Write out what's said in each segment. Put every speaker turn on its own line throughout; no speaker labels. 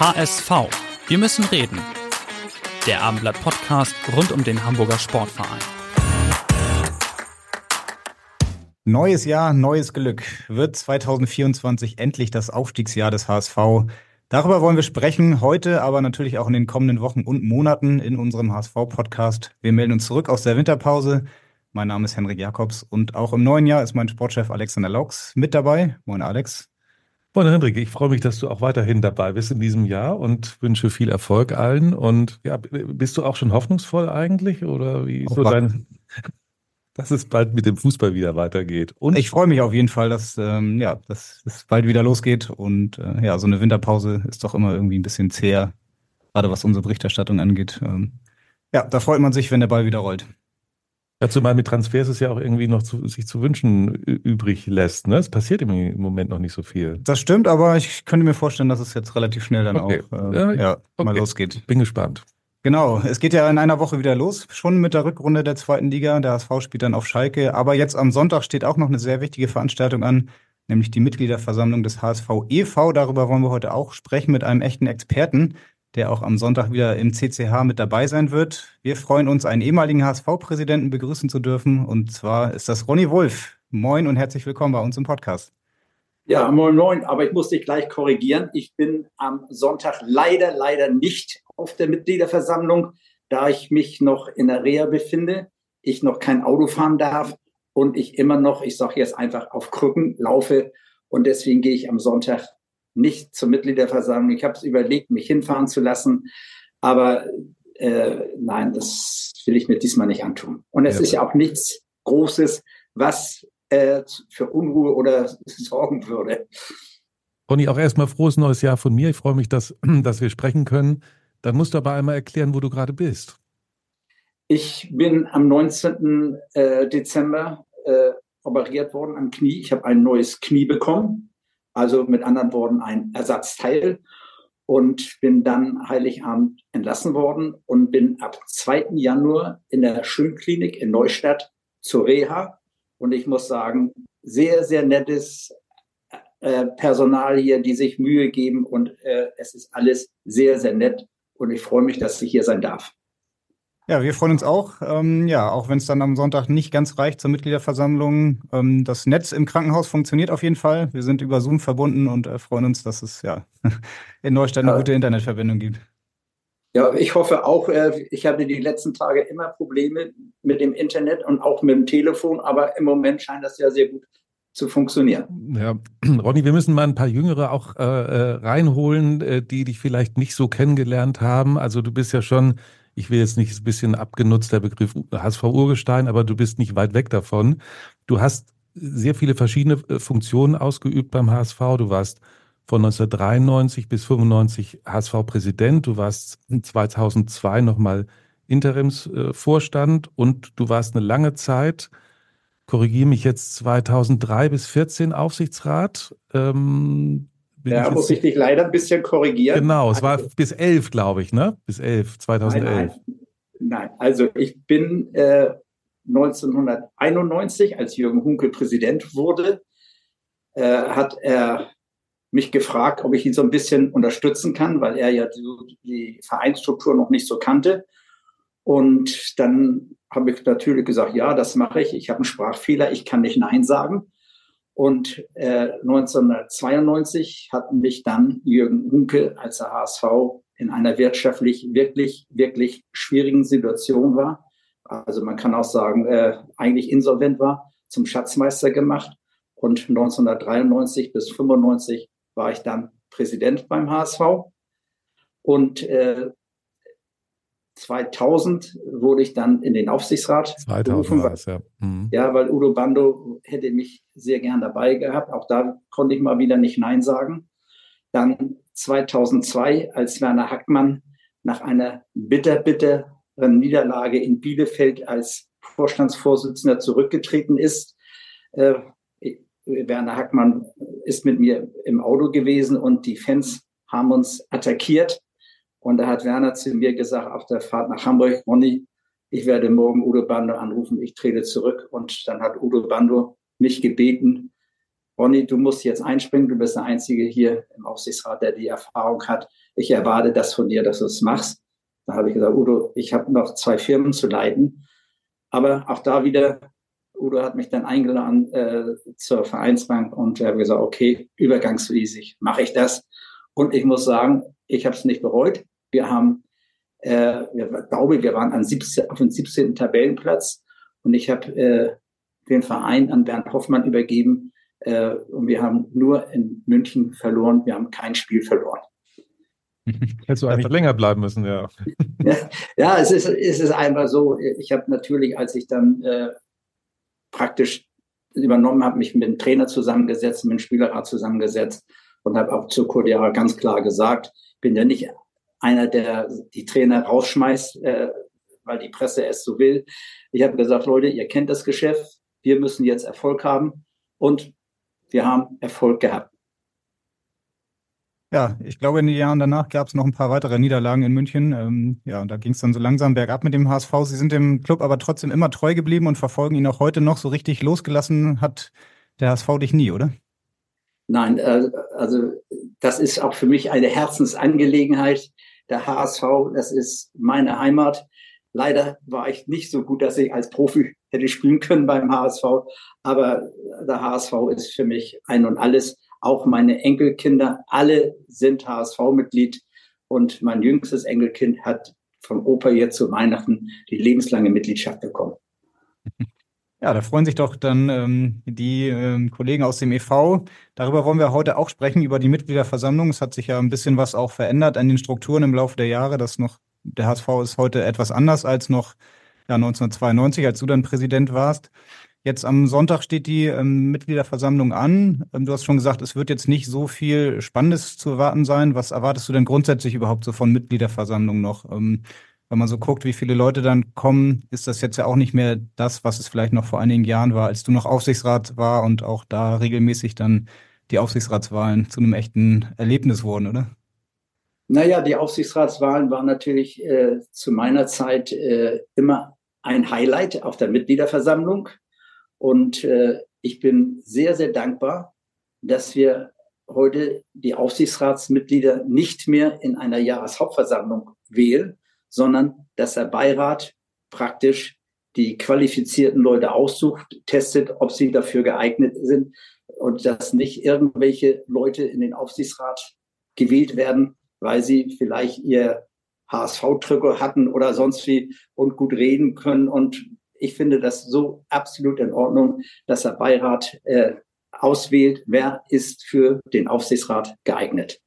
HSV. Wir müssen reden. Der Abendblatt Podcast rund um den Hamburger Sportverein.
Neues Jahr, neues Glück. Wird 2024 endlich das Aufstiegsjahr des HSV? Darüber wollen wir sprechen, heute, aber natürlich auch in den kommenden Wochen und Monaten in unserem HSV-Podcast. Wir melden uns zurück aus der Winterpause. Mein Name ist Henrik Jakobs und auch im neuen Jahr ist mein Sportchef Alexander Laux mit dabei. Moin Alex.
Moin Hendrik, ich freue mich, dass du auch weiterhin dabei bist in diesem Jahr und wünsche viel Erfolg allen. Und ja, bist du auch schon hoffnungsvoll eigentlich oder wie ist so dein, dass es bald mit dem Fußball wieder weitergeht?
Und ich freue mich auf jeden Fall, dass ähm, ja, dass es bald wieder losgeht und äh, ja, so eine Winterpause ist doch immer irgendwie ein bisschen zäher, gerade was unsere Berichterstattung angeht. Ähm, ja, da freut man sich, wenn der Ball wieder rollt.
Dazu mal mit Transfers ist ja auch irgendwie noch zu, sich zu wünschen übrig lässt. Ne? Es passiert im Moment noch nicht so viel.
Das stimmt, aber ich könnte mir vorstellen, dass es jetzt relativ schnell dann okay. auch äh, ja, okay. mal losgeht.
Bin gespannt.
Genau, es geht ja in einer Woche wieder los, schon mit der Rückrunde der zweiten Liga. Der HSV spielt dann auf Schalke. Aber jetzt am Sonntag steht auch noch eine sehr wichtige Veranstaltung an, nämlich die Mitgliederversammlung des HSV e.V. Darüber wollen wir heute auch sprechen mit einem echten Experten der auch am Sonntag wieder im CCH mit dabei sein wird. Wir freuen uns, einen ehemaligen HSV-Präsidenten begrüßen zu dürfen. Und zwar ist das Ronny Wolf. Moin und herzlich willkommen bei uns im Podcast.
Ja, moin, moin. Aber ich muss dich gleich korrigieren. Ich bin am Sonntag leider, leider nicht auf der Mitgliederversammlung, da ich mich noch in der Reha befinde, ich noch kein Auto fahren darf und ich immer noch, ich sage jetzt einfach, auf Krücken laufe. Und deswegen gehe ich am Sonntag nicht zur Mitgliederversammlung. Ich habe es überlegt, mich hinfahren zu lassen, aber äh, nein, das will ich mir diesmal nicht antun. Und es ja. ist ja auch nichts Großes, was äh, für Unruhe oder sorgen würde.
Ronny, auch erstmal frohes neues Jahr von mir. Ich freue mich, dass, dass wir sprechen können. Dann musst du aber einmal erklären, wo du gerade bist.
Ich bin am 19. Äh, Dezember äh, operiert worden am Knie. Ich habe ein neues Knie bekommen also mit anderen Worten ein Ersatzteil und bin dann Heiligabend entlassen worden und bin ab 2. Januar in der Schönklinik in Neustadt zur Reha. Und ich muss sagen, sehr, sehr nettes äh, Personal hier, die sich Mühe geben und äh, es ist alles sehr, sehr nett und ich freue mich, dass ich hier sein darf.
Ja, wir freuen uns auch. Ähm, ja, auch wenn es dann am Sonntag nicht ganz reicht zur Mitgliederversammlung. Ähm, das Netz im Krankenhaus funktioniert auf jeden Fall. Wir sind über Zoom verbunden und äh, freuen uns, dass es ja in Neustadt eine ja. gute Internetverbindung gibt.
Ja, ich hoffe auch. Äh, ich hatte die letzten Tage immer Probleme mit dem Internet und auch mit dem Telefon, aber im Moment scheint das ja sehr gut zu funktionieren.
Ja, Ronny, wir müssen mal ein paar Jüngere auch äh, äh reinholen, äh, die dich vielleicht nicht so kennengelernt haben. Also du bist ja schon ich will jetzt nicht ein bisschen abgenutzt, der Begriff HSV Urgestein, aber du bist nicht weit weg davon. Du hast sehr viele verschiedene äh, Funktionen ausgeübt beim HSV. Du warst von 1993 bis 95 HSV-Präsident. Du warst 2002 nochmal Interimsvorstand und du warst eine lange Zeit, korrigiere mich jetzt, 2003 bis 14 Aufsichtsrat. Ähm,
bin ja, muss ich dich leider ein bisschen korrigieren.
Genau, es war also bis elf, glaube ich, ne? Bis elf, 2011.
Nein, nein. nein. also ich bin äh, 1991, als Jürgen Hunke Präsident wurde, äh, hat er mich gefragt, ob ich ihn so ein bisschen unterstützen kann, weil er ja die, die Vereinsstruktur noch nicht so kannte. Und dann habe ich natürlich gesagt, ja, das mache ich. Ich habe einen Sprachfehler, ich kann nicht Nein sagen. Und äh, 1992 hat mich dann Jürgen Hunke, als der HSV in einer wirtschaftlich wirklich, wirklich schwierigen Situation war, also man kann auch sagen, äh, eigentlich insolvent war, zum Schatzmeister gemacht. Und 1993 bis 95 war ich dann Präsident beim HSV. Und äh, 2000 wurde ich dann in den Aufsichtsrat
2000 berufen. War es, ja.
Mhm. ja, weil Udo Bando hätte mich sehr gern dabei gehabt. Auch da konnte ich mal wieder nicht Nein sagen. Dann 2002, als Werner Hackmann nach einer bitter, bitteren Niederlage in Bielefeld als Vorstandsvorsitzender zurückgetreten ist. Äh, Werner Hackmann ist mit mir im Auto gewesen und die Fans haben uns attackiert. Und da hat Werner zu mir gesagt, auf der Fahrt nach Hamburg, Ronny, ich werde morgen Udo Bando anrufen, ich trete zurück. Und dann hat Udo Bando mich gebeten, Ronny, du musst jetzt einspringen, du bist der Einzige hier im Aufsichtsrat, der die Erfahrung hat. Ich erwarte das von dir, dass du es machst. Da habe ich gesagt, Udo, ich habe noch zwei Firmen zu leiten. Aber auch da wieder, Udo hat mich dann eingeladen äh, zur Vereinsbank und er hat gesagt, okay, übergangsmäßig mache ich das. Und ich muss sagen, ich habe es nicht bereut. Wir haben, äh, ich glaube, wir waren an 17, auf dem 17. Tabellenplatz und ich habe äh, den Verein an Bernd Hoffmann übergeben äh, und wir haben nur in München verloren. Wir haben kein Spiel verloren.
Hättest du eigentlich länger bleiben müssen, ja.
ja. Ja, es ist, es ist einfach so. Ich habe natürlich, als ich dann äh, praktisch übernommen habe, mich mit dem Trainer zusammengesetzt, mit dem Spielerrat zusammengesetzt und habe auch zu Cordiara ganz klar gesagt, bin ja nicht einer, der die Trainer rausschmeißt, äh, weil die Presse es so will. Ich habe gesagt, Leute, ihr kennt das Geschäft, wir müssen jetzt Erfolg haben und wir haben Erfolg gehabt.
Ja, ich glaube, in den Jahren danach gab es noch ein paar weitere Niederlagen in München. Ähm, ja, und da ging es dann so langsam bergab mit dem HSV. Sie sind dem Club aber trotzdem immer treu geblieben und verfolgen ihn auch heute noch. So richtig losgelassen hat der HSV dich nie, oder?
Nein, äh, also das ist auch für mich eine Herzensangelegenheit. Der HSV, das ist meine Heimat. Leider war ich nicht so gut, dass ich als Profi hätte spielen können beim HSV. Aber der HSV ist für mich ein und alles. Auch meine Enkelkinder, alle sind HSV-Mitglied. Und mein jüngstes Enkelkind hat vom Opa jetzt zu Weihnachten die lebenslange Mitgliedschaft bekommen.
Ja, da freuen sich doch dann ähm, die ähm, Kollegen aus dem EV. Darüber wollen wir heute auch sprechen, über die Mitgliederversammlung. Es hat sich ja ein bisschen was auch verändert an den Strukturen im Laufe der Jahre. Das noch, der HSV ist heute etwas anders als noch ja, 1992, als du dann Präsident warst. Jetzt am Sonntag steht die ähm, Mitgliederversammlung an. Ähm, du hast schon gesagt, es wird jetzt nicht so viel Spannendes zu erwarten sein. Was erwartest du denn grundsätzlich überhaupt so von Mitgliederversammlung noch? Ähm, wenn man so guckt, wie viele Leute dann kommen, ist das jetzt ja auch nicht mehr das, was es vielleicht noch vor einigen Jahren war, als du noch Aufsichtsrat war und auch da regelmäßig dann die Aufsichtsratswahlen zu einem echten Erlebnis wurden, oder?
Naja, die Aufsichtsratswahlen waren natürlich äh, zu meiner Zeit äh, immer ein Highlight auf der Mitgliederversammlung. Und äh, ich bin sehr, sehr dankbar, dass wir heute die Aufsichtsratsmitglieder nicht mehr in einer Jahreshauptversammlung wählen, sondern dass der Beirat praktisch die qualifizierten Leute aussucht, testet, ob sie dafür geeignet sind und dass nicht irgendwelche Leute in den Aufsichtsrat gewählt werden, weil sie vielleicht ihr HSV-Trikot hatten oder sonst wie und gut reden können. Und ich finde das so absolut in Ordnung, dass der Beirat äh, auswählt, wer ist für den Aufsichtsrat geeignet.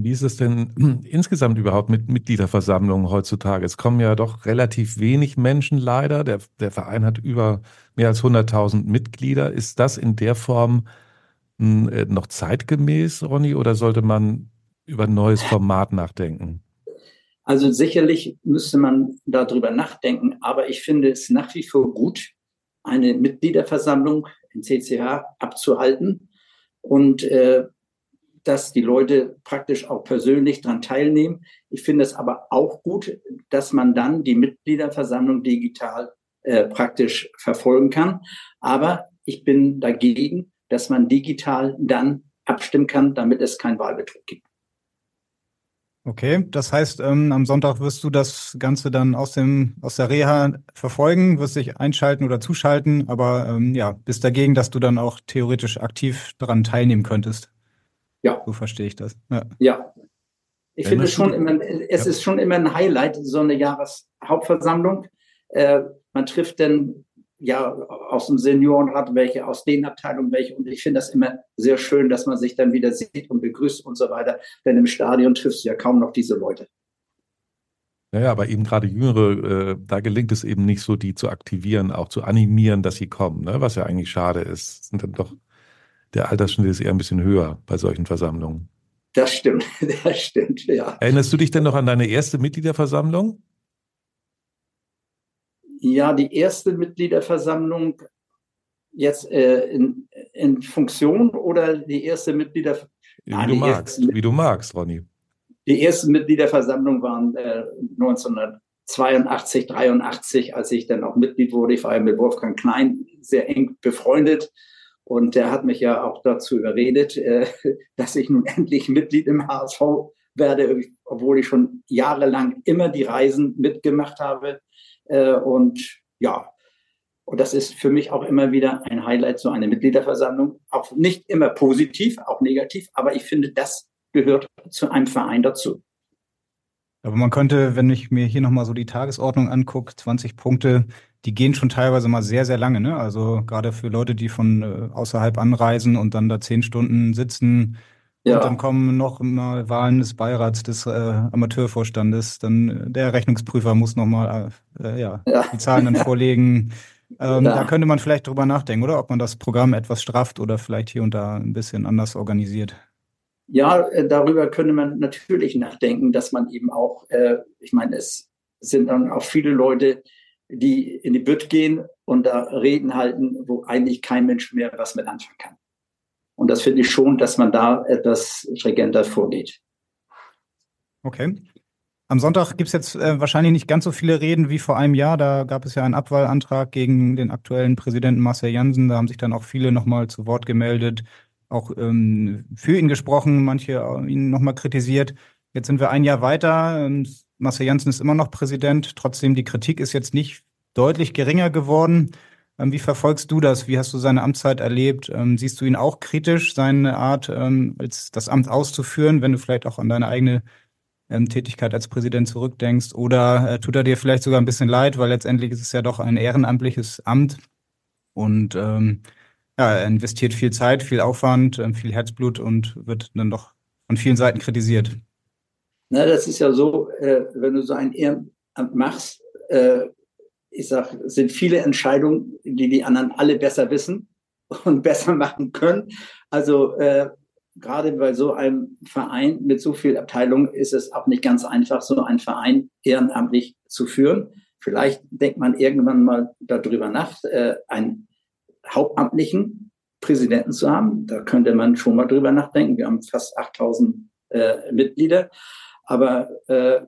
Wie ist es denn insgesamt überhaupt mit Mitgliederversammlungen heutzutage? Es kommen ja doch relativ wenig Menschen leider. Der, der Verein hat über mehr als 100.000 Mitglieder. Ist das in der Form hm, äh, noch zeitgemäß, Ronny, oder sollte man über ein neues Format nachdenken?
Also sicherlich müsste man darüber nachdenken, aber ich finde es nach wie vor gut, eine Mitgliederversammlung in CCH abzuhalten und äh, dass die Leute praktisch auch persönlich daran teilnehmen. Ich finde es aber auch gut, dass man dann die Mitgliederversammlung digital äh, praktisch verfolgen kann. Aber ich bin dagegen, dass man digital dann abstimmen kann, damit es keinen Wahlbetrug gibt.
Okay, das heißt, ähm, am Sonntag wirst du das Ganze dann aus dem aus der Reha verfolgen, wirst dich einschalten oder zuschalten, aber ähm, ja, bist dagegen, dass du dann auch theoretisch aktiv daran teilnehmen könntest. Ja. So verstehe ich das.
Ja. ja. Ich Wenn finde schon immer, es ja. ist schon immer ein Highlight, so eine Jahreshauptversammlung. Äh, man trifft dann ja aus dem Seniorenrat welche, aus den Abteilungen welche. Und ich finde das immer sehr schön, dass man sich dann wieder sieht und begrüßt und so weiter. Denn im Stadion triffst du ja kaum noch diese Leute.
Naja, aber eben gerade Jüngere, äh, da gelingt es eben nicht so, die zu aktivieren, auch zu animieren, dass sie kommen, ne? was ja eigentlich schade ist. Sind dann doch, der Altersschnitt ist eher ein bisschen höher bei solchen Versammlungen.
Das stimmt, das stimmt, ja.
Erinnerst du dich denn noch an deine erste Mitgliederversammlung?
Ja, die erste Mitgliederversammlung jetzt äh, in, in Funktion oder die erste Mitgliederversammlung?
Wie du magst, wie du magst, Ronny.
Die ersten Mitgliederversammlungen waren äh, 1982, 83, als ich dann auch Mitglied wurde. Ich war ja mit Wolfgang Klein sehr eng befreundet. Und der hat mich ja auch dazu überredet, äh, dass ich nun endlich Mitglied im HSV werde, obwohl ich schon jahrelang immer die Reisen mitgemacht habe. Äh, und ja, und das ist für mich auch immer wieder ein Highlight, so eine Mitgliederversammlung. Auch nicht immer positiv, auch negativ, aber ich finde, das gehört zu einem Verein dazu.
Aber man könnte, wenn ich mir hier nochmal so die Tagesordnung angucke, 20 Punkte, die gehen schon teilweise mal sehr, sehr lange. Ne? Also gerade für Leute, die von äh, außerhalb anreisen und dann da zehn Stunden sitzen. Ja. Und dann kommen noch mal Wahlen des Beirats, des äh, Amateurvorstandes. Dann äh, der Rechnungsprüfer muss nochmal äh, ja, ja, die Zahlen dann vorlegen. Ähm, ja. Da könnte man vielleicht drüber nachdenken, oder? Ob man das Programm etwas strafft oder vielleicht hier und da ein bisschen anders organisiert.
Ja, äh, darüber könnte man natürlich nachdenken, dass man eben auch, äh, ich meine, es sind dann auch viele Leute, die in die Bütt gehen und da Reden halten, wo eigentlich kein Mensch mehr was mit anfangen kann. Und das finde ich schon, dass man da etwas stringenter vorgeht.
Okay. Am Sonntag gibt es jetzt äh, wahrscheinlich nicht ganz so viele Reden wie vor einem Jahr. Da gab es ja einen Abwahlantrag gegen den aktuellen Präsidenten Marcel Jansen. Da haben sich dann auch viele nochmal zu Wort gemeldet auch ähm, für ihn gesprochen, manche ihn nochmal kritisiert. Jetzt sind wir ein Jahr weiter. Marcel Janssen ist immer noch Präsident. Trotzdem, die Kritik ist jetzt nicht deutlich geringer geworden. Ähm, wie verfolgst du das? Wie hast du seine Amtszeit erlebt? Ähm, siehst du ihn auch kritisch, seine Art, ähm, das Amt auszuführen, wenn du vielleicht auch an deine eigene Tätigkeit als Präsident zurückdenkst? Oder äh, tut er dir vielleicht sogar ein bisschen leid, weil letztendlich ist es ja doch ein ehrenamtliches Amt und ähm, ja, er investiert viel Zeit, viel Aufwand, viel Herzblut und wird dann doch von vielen Seiten kritisiert.
Na, das ist ja so, äh, wenn du so ein Ehrenamt machst, äh, ich sag, sind viele Entscheidungen, die die anderen alle besser wissen und besser machen können. Also äh, gerade bei so einem Verein mit so viel Abteilungen ist es auch nicht ganz einfach, so einen Verein ehrenamtlich zu führen. Vielleicht denkt man irgendwann mal darüber nach, äh, ein hauptamtlichen Präsidenten zu haben. Da könnte man schon mal drüber nachdenken. Wir haben fast 8000 äh, Mitglieder. Aber äh,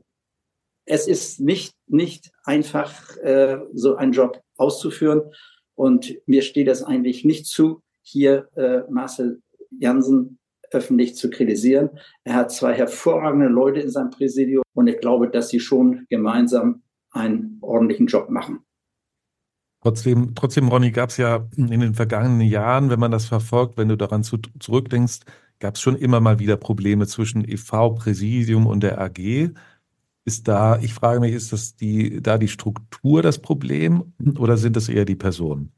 es ist nicht, nicht einfach, äh, so einen Job auszuführen. Und mir steht es eigentlich nicht zu, hier äh, Marcel Jansen öffentlich zu kritisieren. Er hat zwei hervorragende Leute in seinem Präsidium und ich glaube, dass sie schon gemeinsam einen ordentlichen Job machen.
Trotzdem, trotzdem, Ronny, gab es ja in den vergangenen Jahren, wenn man das verfolgt, wenn du daran zu, zurückdenkst, gab es schon immer mal wieder Probleme zwischen EV, Präsidium und der AG. Ist da, ich frage mich, ist das die, da die Struktur das Problem oder sind das eher die Personen?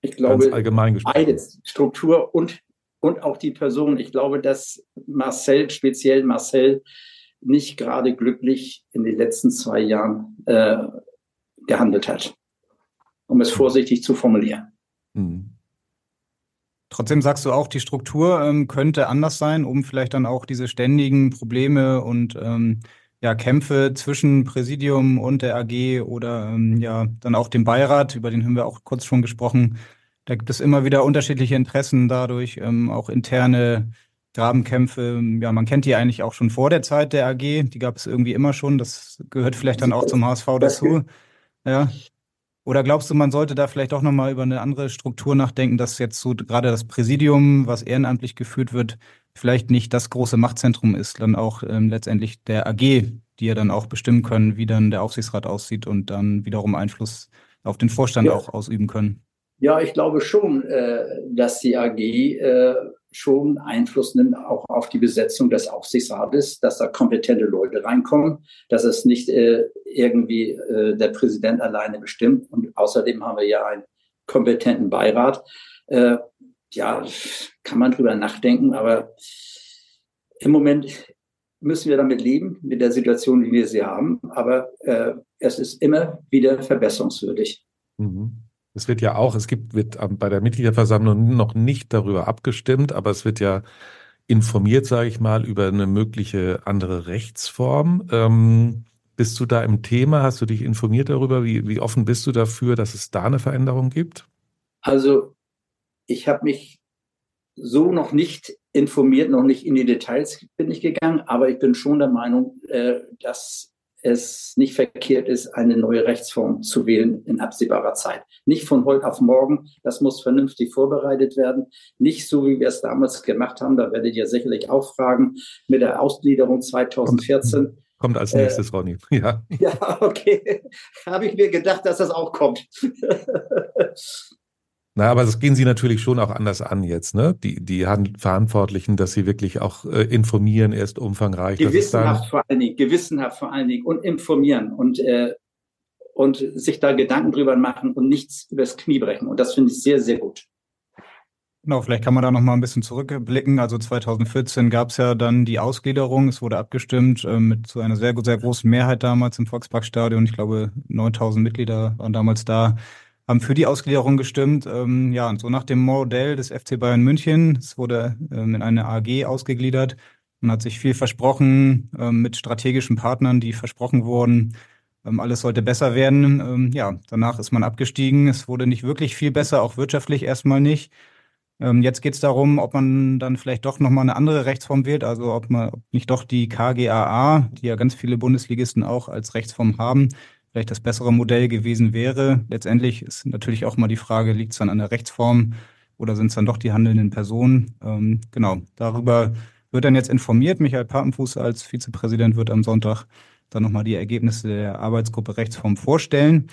Ich glaube, allgemein beides, Struktur und, und auch die Person. Ich glaube, dass Marcel, speziell Marcel, nicht gerade glücklich in den letzten zwei Jahren äh, gehandelt hat um es vorsichtig zu formulieren. Mhm.
Trotzdem sagst du auch, die Struktur ähm, könnte anders sein, um vielleicht dann auch diese ständigen Probleme und ähm, ja, Kämpfe zwischen Präsidium und der AG oder ähm, ja dann auch dem Beirat, über den haben wir auch kurz schon gesprochen. Da gibt es immer wieder unterschiedliche Interessen dadurch, ähm, auch interne Grabenkämpfe. Ja, man kennt die eigentlich auch schon vor der Zeit der AG. Die gab es irgendwie immer schon. Das gehört vielleicht dann auch zum HSV dazu. Ja. Oder glaubst du, man sollte da vielleicht auch nochmal über eine andere Struktur nachdenken, dass jetzt so gerade das Präsidium, was ehrenamtlich geführt wird, vielleicht nicht das große Machtzentrum ist, dann auch ähm, letztendlich der AG, die ja dann auch bestimmen können, wie dann der Aufsichtsrat aussieht und dann wiederum Einfluss auf den Vorstand ja. auch ausüben können?
Ja, ich glaube schon, äh, dass die AG äh, schon Einfluss nimmt auch auf die Besetzung des Aufsichtsrates, dass da kompetente Leute reinkommen, dass es nicht äh, irgendwie äh, der Präsident alleine bestimmt. Und außerdem haben wir ja einen kompetenten Beirat. Äh, ja, kann man drüber nachdenken, aber im Moment müssen wir damit leben, mit der Situation, wie wir sie haben. Aber äh, es ist immer wieder verbesserungswürdig.
Mhm. Es wird ja auch, es gibt, wird bei der Mitgliederversammlung noch nicht darüber abgestimmt, aber es wird ja informiert, sage ich mal, über eine mögliche andere Rechtsform. Ähm, bist du da im Thema? Hast du dich informiert darüber? Wie, wie offen bist du dafür, dass es da eine Veränderung gibt?
Also ich habe mich so noch nicht informiert, noch nicht in die Details bin ich gegangen, aber ich bin schon der Meinung, äh, dass es nicht verkehrt ist, eine neue Rechtsform zu wählen in absehbarer Zeit. Nicht von heute auf morgen, das muss vernünftig vorbereitet werden. Nicht so, wie wir es damals gemacht haben, da werdet ihr sicherlich auch fragen, mit der Ausgliederung 2014.
Kommt als nächstes, äh, Ronny.
Ja, ja okay. Habe ich mir gedacht, dass das auch kommt.
Na, aber das gehen Sie natürlich schon auch anders an jetzt, ne? Die, die Verantwortlichen, dass sie wirklich auch äh, informieren, erst umfangreich.
Gewissenhaft vor allen Dingen, gewissenhaft vor allen Dingen und informieren und, äh, und sich da Gedanken drüber machen und nichts übers Knie brechen. Und das finde ich sehr, sehr gut.
Genau, vielleicht kann man da noch mal ein bisschen zurückblicken. Also 2014 gab es ja dann die Ausgliederung. Es wurde abgestimmt äh, mit zu einer sehr, sehr großen Mehrheit damals im Volksparkstadion. Ich glaube, 9000 Mitglieder waren damals da haben für die Ausgliederung gestimmt. Ähm, ja, und so nach dem Modell des FC Bayern München. Es wurde ähm, in eine AG ausgegliedert. Man hat sich viel versprochen ähm, mit strategischen Partnern, die versprochen wurden. Ähm, alles sollte besser werden. Ähm, ja, danach ist man abgestiegen. Es wurde nicht wirklich viel besser, auch wirtschaftlich erstmal nicht. Ähm, jetzt geht es darum, ob man dann vielleicht doch nochmal eine andere Rechtsform wählt, also ob man ob nicht doch die KGAA, die ja ganz viele Bundesligisten auch als Rechtsform haben, vielleicht das bessere Modell gewesen wäre. Letztendlich ist natürlich auch mal die Frage, liegt es dann an der Rechtsform oder sind es dann doch die handelnden Personen? Ähm, genau, darüber wird dann jetzt informiert. Michael Papenfuß als Vizepräsident wird am Sonntag dann nochmal die Ergebnisse der Arbeitsgruppe Rechtsform vorstellen.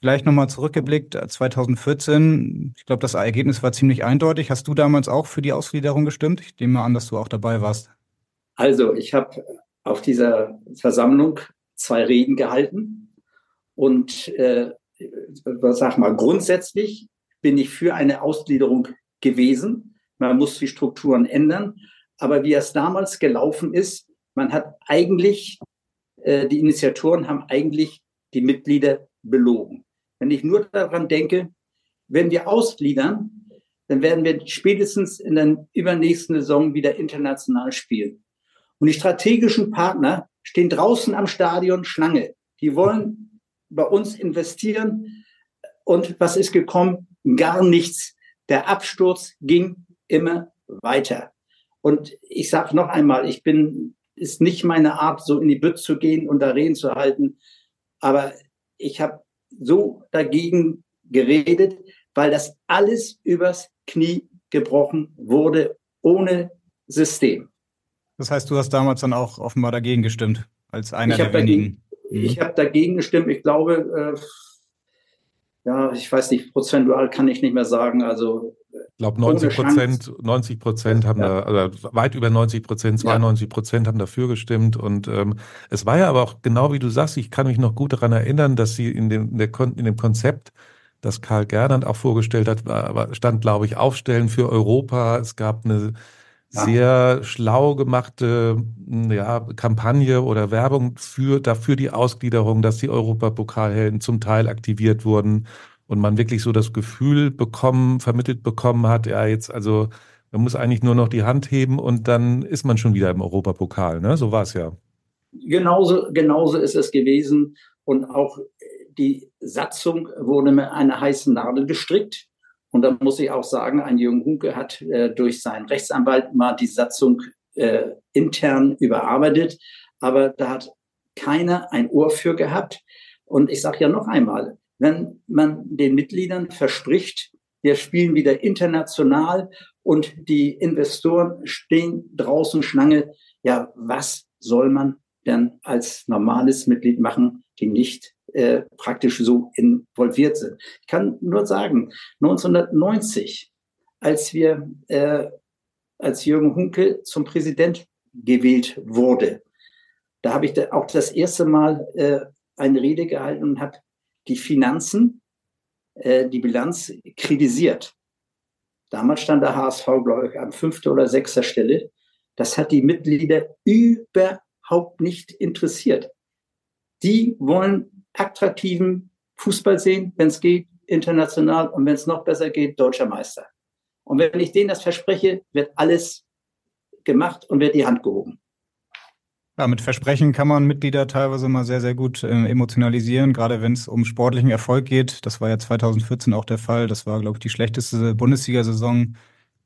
Vielleicht nochmal zurückgeblickt, 2014, ich glaube, das Ergebnis war ziemlich eindeutig. Hast du damals auch für die Ausgliederung gestimmt? Ich nehme mal an, dass du auch dabei warst.
Also, ich habe auf dieser Versammlung zwei Reden gehalten und äh, sag mal, grundsätzlich bin ich für eine Ausgliederung gewesen. Man muss die Strukturen ändern. Aber wie es damals gelaufen ist, man hat eigentlich, äh, die Initiatoren haben eigentlich die Mitglieder belogen. Wenn ich nur daran denke, wenn wir ausgliedern, dann werden wir spätestens in der übernächsten Saison wieder international spielen. Und die strategischen Partner stehen draußen am Stadion Schlange. Die wollen bei uns investieren. Und was ist gekommen? Gar nichts. Der Absturz ging immer weiter. Und ich sage noch einmal, ich bin, ist nicht meine Art, so in die Bütt zu gehen und da Reden zu halten. Aber ich habe so dagegen geredet, weil das alles übers Knie gebrochen wurde, ohne System.
Das heißt, du hast damals dann auch offenbar dagegen gestimmt, als einer der wenigen. Dagegen,
Mhm. Ich habe dagegen gestimmt. Ich glaube, äh, ja, ich weiß nicht, prozentual kann ich nicht mehr sagen. Also
ich glaube 90 Prozent, 90 Prozent haben ja. da, also weit über 90 Prozent, 92 Prozent haben dafür gestimmt. Und ähm, es war ja aber auch genau wie du sagst, ich kann mich noch gut daran erinnern, dass sie in dem, in dem Konzept, das Karl Gernand auch vorgestellt hat, stand, glaube ich, Aufstellen für Europa. Es gab eine sehr schlau gemachte ja, Kampagne oder Werbung für dafür die Ausgliederung, dass die Europapokalhelden zum Teil aktiviert wurden und man wirklich so das Gefühl bekommen, vermittelt bekommen hat, ja jetzt also man muss eigentlich nur noch die Hand heben und dann ist man schon wieder im Europapokal, ne? So war es ja.
Genauso, genauso ist es gewesen und auch die Satzung wurde mit einer heißen Nadel gestrickt. Und da muss ich auch sagen, ein Jürgen Hunke hat äh, durch seinen Rechtsanwalt mal die Satzung äh, intern überarbeitet, aber da hat keiner ein Ohr für gehabt. Und ich sage ja noch einmal, wenn man den Mitgliedern verspricht, wir spielen wieder international und die Investoren stehen draußen Schlange, ja, was soll man denn als normales Mitglied machen, die nicht äh, praktisch so involviert sind. Ich kann nur sagen, 1990, als wir, äh, als Jürgen Hunke zum Präsident gewählt wurde, da habe ich da auch das erste Mal äh, eine Rede gehalten und habe die Finanzen, äh, die Bilanz kritisiert. Damals stand der HSV, glaube ich, an fünfter oder sechster Stelle. Das hat die Mitglieder über überhaupt nicht interessiert. Die wollen attraktiven Fußball sehen, wenn es geht, international und wenn es noch besser geht, deutscher Meister. Und wenn ich denen das verspreche, wird alles gemacht und wird die Hand gehoben.
Ja, mit Versprechen kann man Mitglieder teilweise mal sehr, sehr gut äh, emotionalisieren, gerade wenn es um sportlichen Erfolg geht. Das war ja 2014 auch der Fall. Das war, glaube ich, die schlechteste Bundesliga-Saison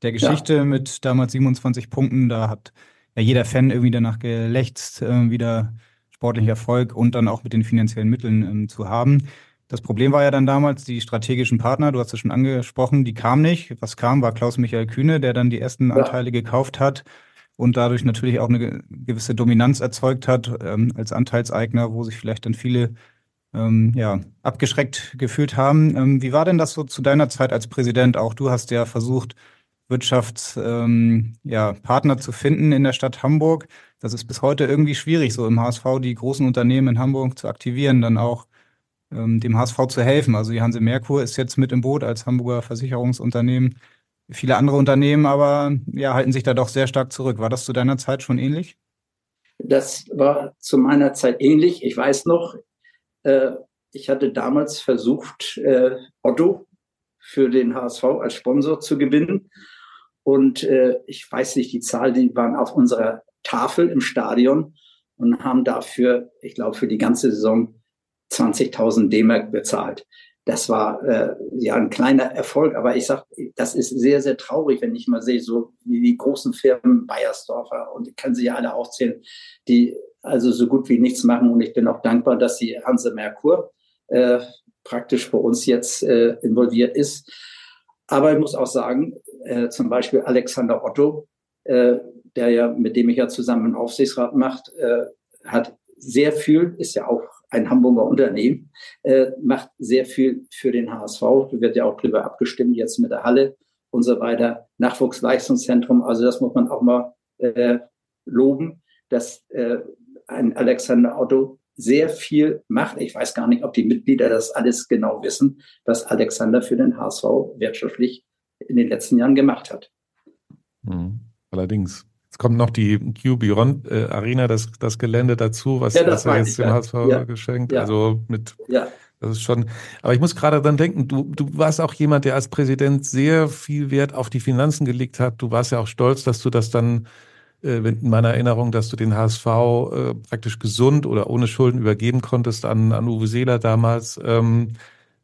der Geschichte ja. mit damals 27 Punkten. Da hat ja jeder Fan irgendwie danach gelächzt, äh, wieder sportlichen Erfolg und dann auch mit den finanziellen Mitteln ähm, zu haben. Das Problem war ja dann damals die strategischen Partner, du hast es schon angesprochen, die kamen nicht. Was kam, war Klaus-Michael Kühne, der dann die ersten Anteile ja. gekauft hat und dadurch natürlich auch eine gewisse Dominanz erzeugt hat ähm, als Anteilseigner, wo sich vielleicht dann viele ähm, ja, abgeschreckt gefühlt haben. Ähm, wie war denn das so zu deiner Zeit als Präsident? Auch du hast ja versucht, Wirtschaftspartner ähm, ja, zu finden in der Stadt Hamburg. Das ist bis heute irgendwie schwierig, so im HSV die großen Unternehmen in Hamburg zu aktivieren, dann auch ähm, dem HSV zu helfen. Also die Hanse Merkur ist jetzt mit im Boot als Hamburger Versicherungsunternehmen. Viele andere Unternehmen aber ja, halten sich da doch sehr stark zurück. War das zu deiner Zeit schon ähnlich?
Das war zu meiner Zeit ähnlich. Ich weiß noch, äh, ich hatte damals versucht, äh, Otto für den HSV als Sponsor zu gewinnen. Und äh, ich weiß nicht, die Zahl, die waren auf unserer Tafel im Stadion und haben dafür, ich glaube, für die ganze Saison 20.000 D-Mark bezahlt. Das war äh, ja ein kleiner Erfolg, aber ich sag, das ist sehr, sehr traurig, wenn ich mal sehe, so wie die großen Firmen Bayersdorfer und ich kann sie ja alle aufzählen, die also so gut wie nichts machen. Und ich bin auch dankbar, dass die Hanse Merkur äh, praktisch bei uns jetzt äh, involviert ist. Aber ich muss auch sagen, äh, zum Beispiel Alexander Otto, äh, der ja, mit dem ich ja zusammen einen Aufsichtsrat macht, äh, hat sehr viel, ist ja auch ein Hamburger Unternehmen, äh, macht sehr viel für den HSV. Da wird ja auch drüber abgestimmt, jetzt mit der Halle und so weiter. Nachwuchsleistungszentrum, also das muss man auch mal äh, loben, dass äh, ein Alexander Otto sehr viel macht. Ich weiß gar nicht, ob die Mitglieder das alles genau wissen, was Alexander für den HSV wirtschaftlich in den letzten Jahren gemacht hat.
Mhm. Allerdings. Jetzt kommt noch die QB äh, Arena, das, das Gelände dazu, was, ja, das was er jetzt dem HSV ja. geschenkt. Ja. Also mit, ja. das ist schon. Aber ich muss gerade dann denken, du, du warst auch jemand, der als Präsident sehr viel Wert auf die Finanzen gelegt hat. Du warst ja auch stolz, dass du das dann äh, in meiner Erinnerung, dass du den HSV äh, praktisch gesund oder ohne Schulden übergeben konntest an, an Uwe Seeler damals. Ähm,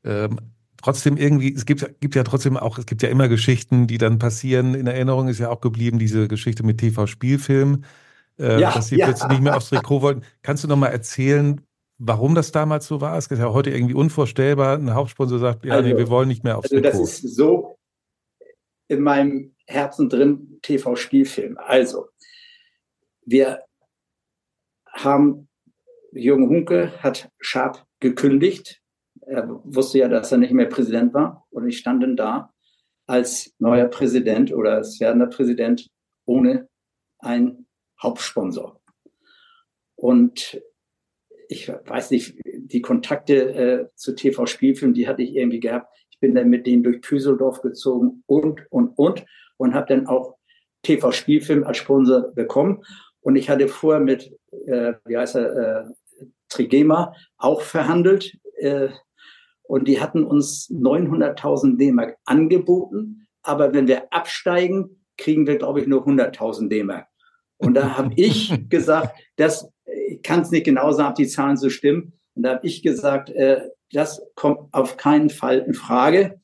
ähm, trotzdem irgendwie, es gibt, gibt ja trotzdem auch, es gibt ja immer Geschichten, die dann passieren. In Erinnerung ist ja auch geblieben diese Geschichte mit TV-Spielfilm, äh, ja, dass sie ja. plötzlich nicht mehr aufs Trikot wollten. Kannst du noch mal erzählen, warum das damals so war? Es ist ja heute irgendwie unvorstellbar. Ein Hauptsponsor sagt, ja, also, nee, wir wollen nicht mehr aufs
also
Trikot.
Das ist so in meinem Herzen drin, TV-Spielfilm. Also, wir haben, Jürgen Hunke hat Schaap gekündigt. Er wusste ja, dass er nicht mehr Präsident war. Und ich stand dann da als neuer Präsident oder als werdender Präsident ohne einen Hauptsponsor. Und ich weiß nicht, die Kontakte äh, zu TV-Spielfilmen, die hatte ich irgendwie gehabt. Ich bin dann mit denen durch Püseldorf gezogen und, und, und und habe dann auch TV-Spielfilm als Sponsor bekommen. Und ich hatte vorher mit, äh, wie heißt er, äh, Trigema auch verhandelt. Äh, und die hatten uns 900.000 D-Mark angeboten. Aber wenn wir absteigen, kriegen wir, glaube ich, nur 100.000 D-Mark. Und da habe ich gesagt, das kann es nicht genau sagen, ob die Zahlen so stimmen. Und da habe ich gesagt, äh, das kommt auf keinen Fall in Frage.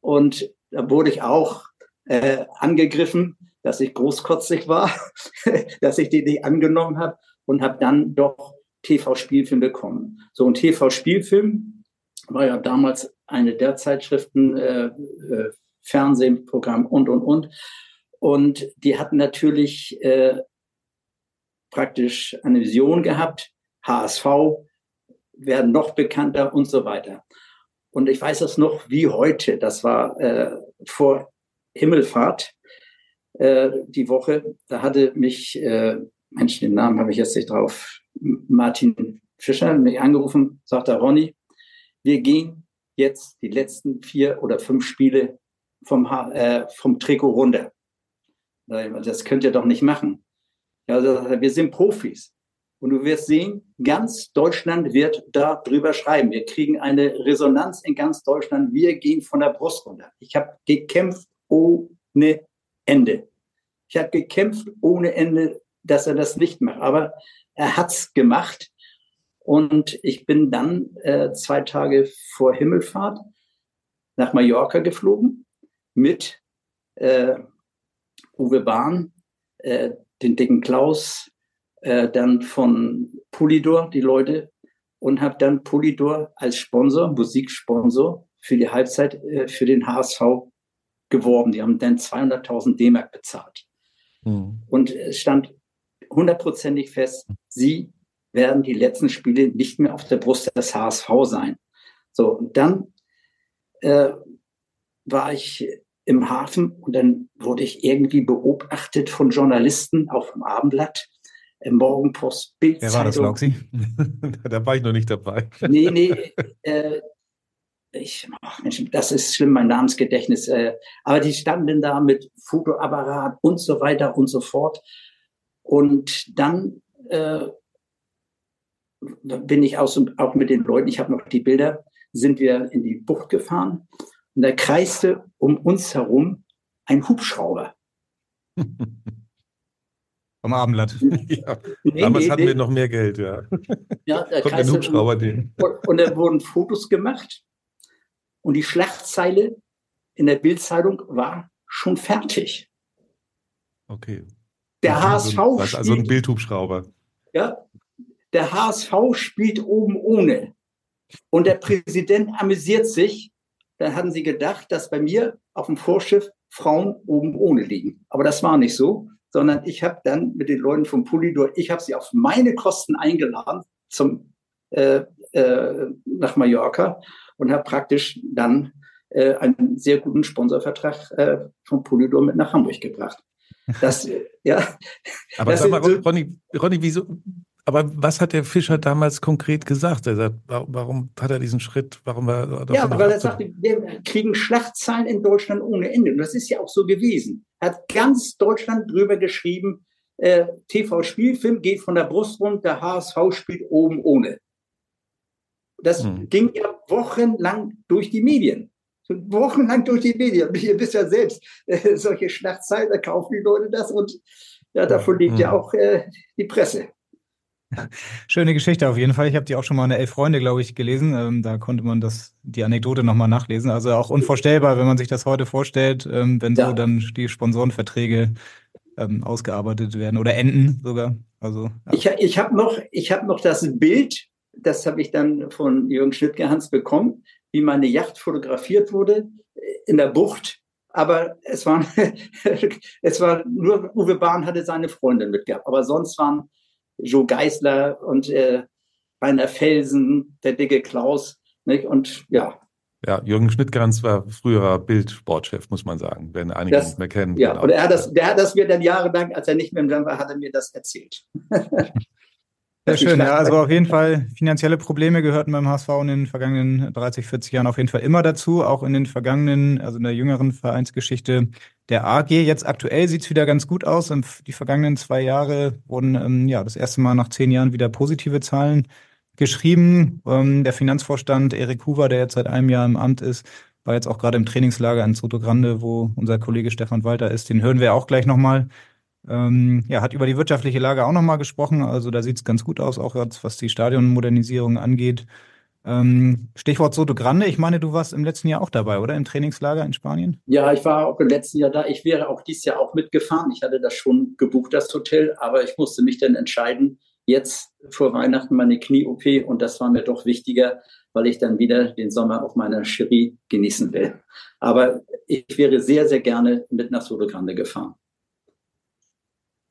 Und da wurde ich auch äh, angegriffen dass ich großkotzig war, dass ich die nicht angenommen habe und habe dann doch TV-Spielfilm bekommen. So ein TV-Spielfilm war ja damals eine der Zeitschriften, äh, äh, Fernsehprogramm und, und, und. Und die hatten natürlich äh, praktisch eine Vision gehabt, HSV werden noch bekannter und so weiter. Und ich weiß das noch wie heute, das war äh, vor Himmelfahrt, äh, die Woche. Da hatte mich, äh, Mensch, den Namen habe ich jetzt nicht drauf, Martin Fischer mich angerufen, sagte Ronny, wir gehen jetzt die letzten vier oder fünf Spiele vom, äh, vom Trikot runter. Das könnt ihr doch nicht machen. Also, wir sind Profis. Und du wirst sehen, ganz Deutschland wird darüber schreiben. Wir kriegen eine Resonanz in ganz Deutschland. Wir gehen von der Brust runter. Ich habe gekämpft ohne Ende. Ich habe gekämpft ohne Ende, dass er das nicht macht. Aber er hat's gemacht. Und ich bin dann äh, zwei Tage vor Himmelfahrt nach Mallorca geflogen mit äh, Uwe Bahn, äh, den dicken Klaus, äh, dann von Polydor, die Leute, und habe dann Polydor als Sponsor, Musiksponsor für die Halbzeit äh, für den HSV geworben. Die haben dann 200.000 D-Mark bezahlt. Mhm. Und es stand hundertprozentig fest, sie werden die letzten Spiele nicht mehr auf der Brust des HSV sein. So, und dann äh, war ich im Hafen und dann wurde ich irgendwie beobachtet von Journalisten auf dem Abendblatt, äh, Morgenpost, Bild.
Wer war das, Lauxi? da war ich noch nicht dabei.
nee, nee, äh, ich, ach Mensch, das ist schlimm, mein Namensgedächtnis. Äh, aber die standen da mit Fotoapparat und so weiter und so fort. Und dann äh, bin ich auch, auch mit den Leuten, ich habe noch die Bilder, sind wir in die Bucht gefahren und da kreiste um uns herum ein Hubschrauber.
Vom Abendblatt. ja. Nee, Damals nee, hatten nee. wir noch mehr Geld, ja.
Ja, da Kommt ein Hubschrauber den. Und, und da wurden Fotos gemacht und die Schlachtzeile in der Bildzeitung war schon fertig.
Okay.
Der HSV.
Also, also ein Bildhubschrauber.
Ja, der HSV spielt oben ohne. Und der Präsident amüsiert sich. Dann hatten sie gedacht, dass bei mir auf dem Vorschiff Frauen oben ohne liegen. Aber das war nicht so, sondern ich habe dann mit den Leuten vom Polydor, ich habe sie auf meine Kosten eingeladen zum äh, äh, nach Mallorca und habe praktisch dann äh, einen sehr guten Sponsorvertrag äh, vom Polydor mit nach Hamburg gebracht. Das, ja.
Aber das sag mal, Ronny, Ronny, wieso, aber was hat der Fischer damals konkret gesagt? Er sagt, warum hat er diesen Schritt? Warum war
Ja, weil er sagte, wir kriegen Schlachtzahlen in Deutschland ohne Ende. Und das ist ja auch so gewesen. Er hat ganz Deutschland drüber geschrieben, äh, TV-Spielfilm geht von der Brust runter, HSV spielt oben ohne. Das hm. ging ja wochenlang durch die Medien. Wochenlang durch die Medien. Ihr wisst ja selbst, äh, solche Schlachtzahlen, da kaufen die Leute das und ja, davon liegt hm. ja auch äh, die Presse.
Schöne Geschichte auf jeden Fall. Ich habe die auch schon mal in Elf Freunde, glaube ich, gelesen. Ähm, da konnte man das, die Anekdote nochmal nachlesen. Also auch unvorstellbar, wenn man sich das heute vorstellt, ähm, wenn ja. so dann die Sponsorenverträge ähm, ausgearbeitet werden oder enden sogar. Also,
ja. Ich, ich habe noch, ich hab noch das Bild, das habe ich dann von Jürgen Schnittgehans bekommen, wie meine Yacht fotografiert wurde äh, in der Bucht. Aber es war, es war nur Uwe Bahn hatte seine Freundin mitgehabt. Aber sonst waren Joe Geisler und äh, Rainer Felsen, der dicke Klaus. Nicht? Und ja.
Ja, Jürgen Schnittgans war früherer Bildsportchef, muss man sagen, wenn einige das, nicht mehr kennen.
Ja, genau. und er hat das, der hat das mir dann jahrelang, als er nicht mehr im Land war, hat er mir das erzählt.
Sehr schön, ja. Also auf jeden Fall finanzielle Probleme gehörten beim HSV in den vergangenen 30, 40 Jahren auf jeden Fall immer dazu, auch in den vergangenen, also in der jüngeren Vereinsgeschichte der AG. Jetzt aktuell sieht's wieder ganz gut aus. Die vergangenen zwei Jahre wurden ähm, ja das erste Mal nach zehn Jahren wieder positive Zahlen geschrieben. Ähm, der Finanzvorstand Erik Huber, der jetzt seit einem Jahr im Amt ist, war jetzt auch gerade im Trainingslager in Soto Grande, wo unser Kollege Stefan Walter ist. Den hören wir auch gleich nochmal. Ähm, ja, hat über die wirtschaftliche Lage auch nochmal gesprochen. Also da sieht es ganz gut aus, auch was die Stadionmodernisierung angeht. Ähm, Stichwort Soto Grande. Ich meine, du warst im letzten Jahr auch dabei, oder? Im Trainingslager in Spanien?
Ja, ich war auch im letzten Jahr da. Ich wäre auch dieses Jahr auch mitgefahren. Ich hatte das schon gebucht, das Hotel, aber ich musste mich dann entscheiden, jetzt vor Weihnachten meine Knie-OP und das war mir doch wichtiger, weil ich dann wieder den Sommer auf meiner Cherie genießen will. Aber ich wäre sehr, sehr gerne mit nach Soto Grande gefahren.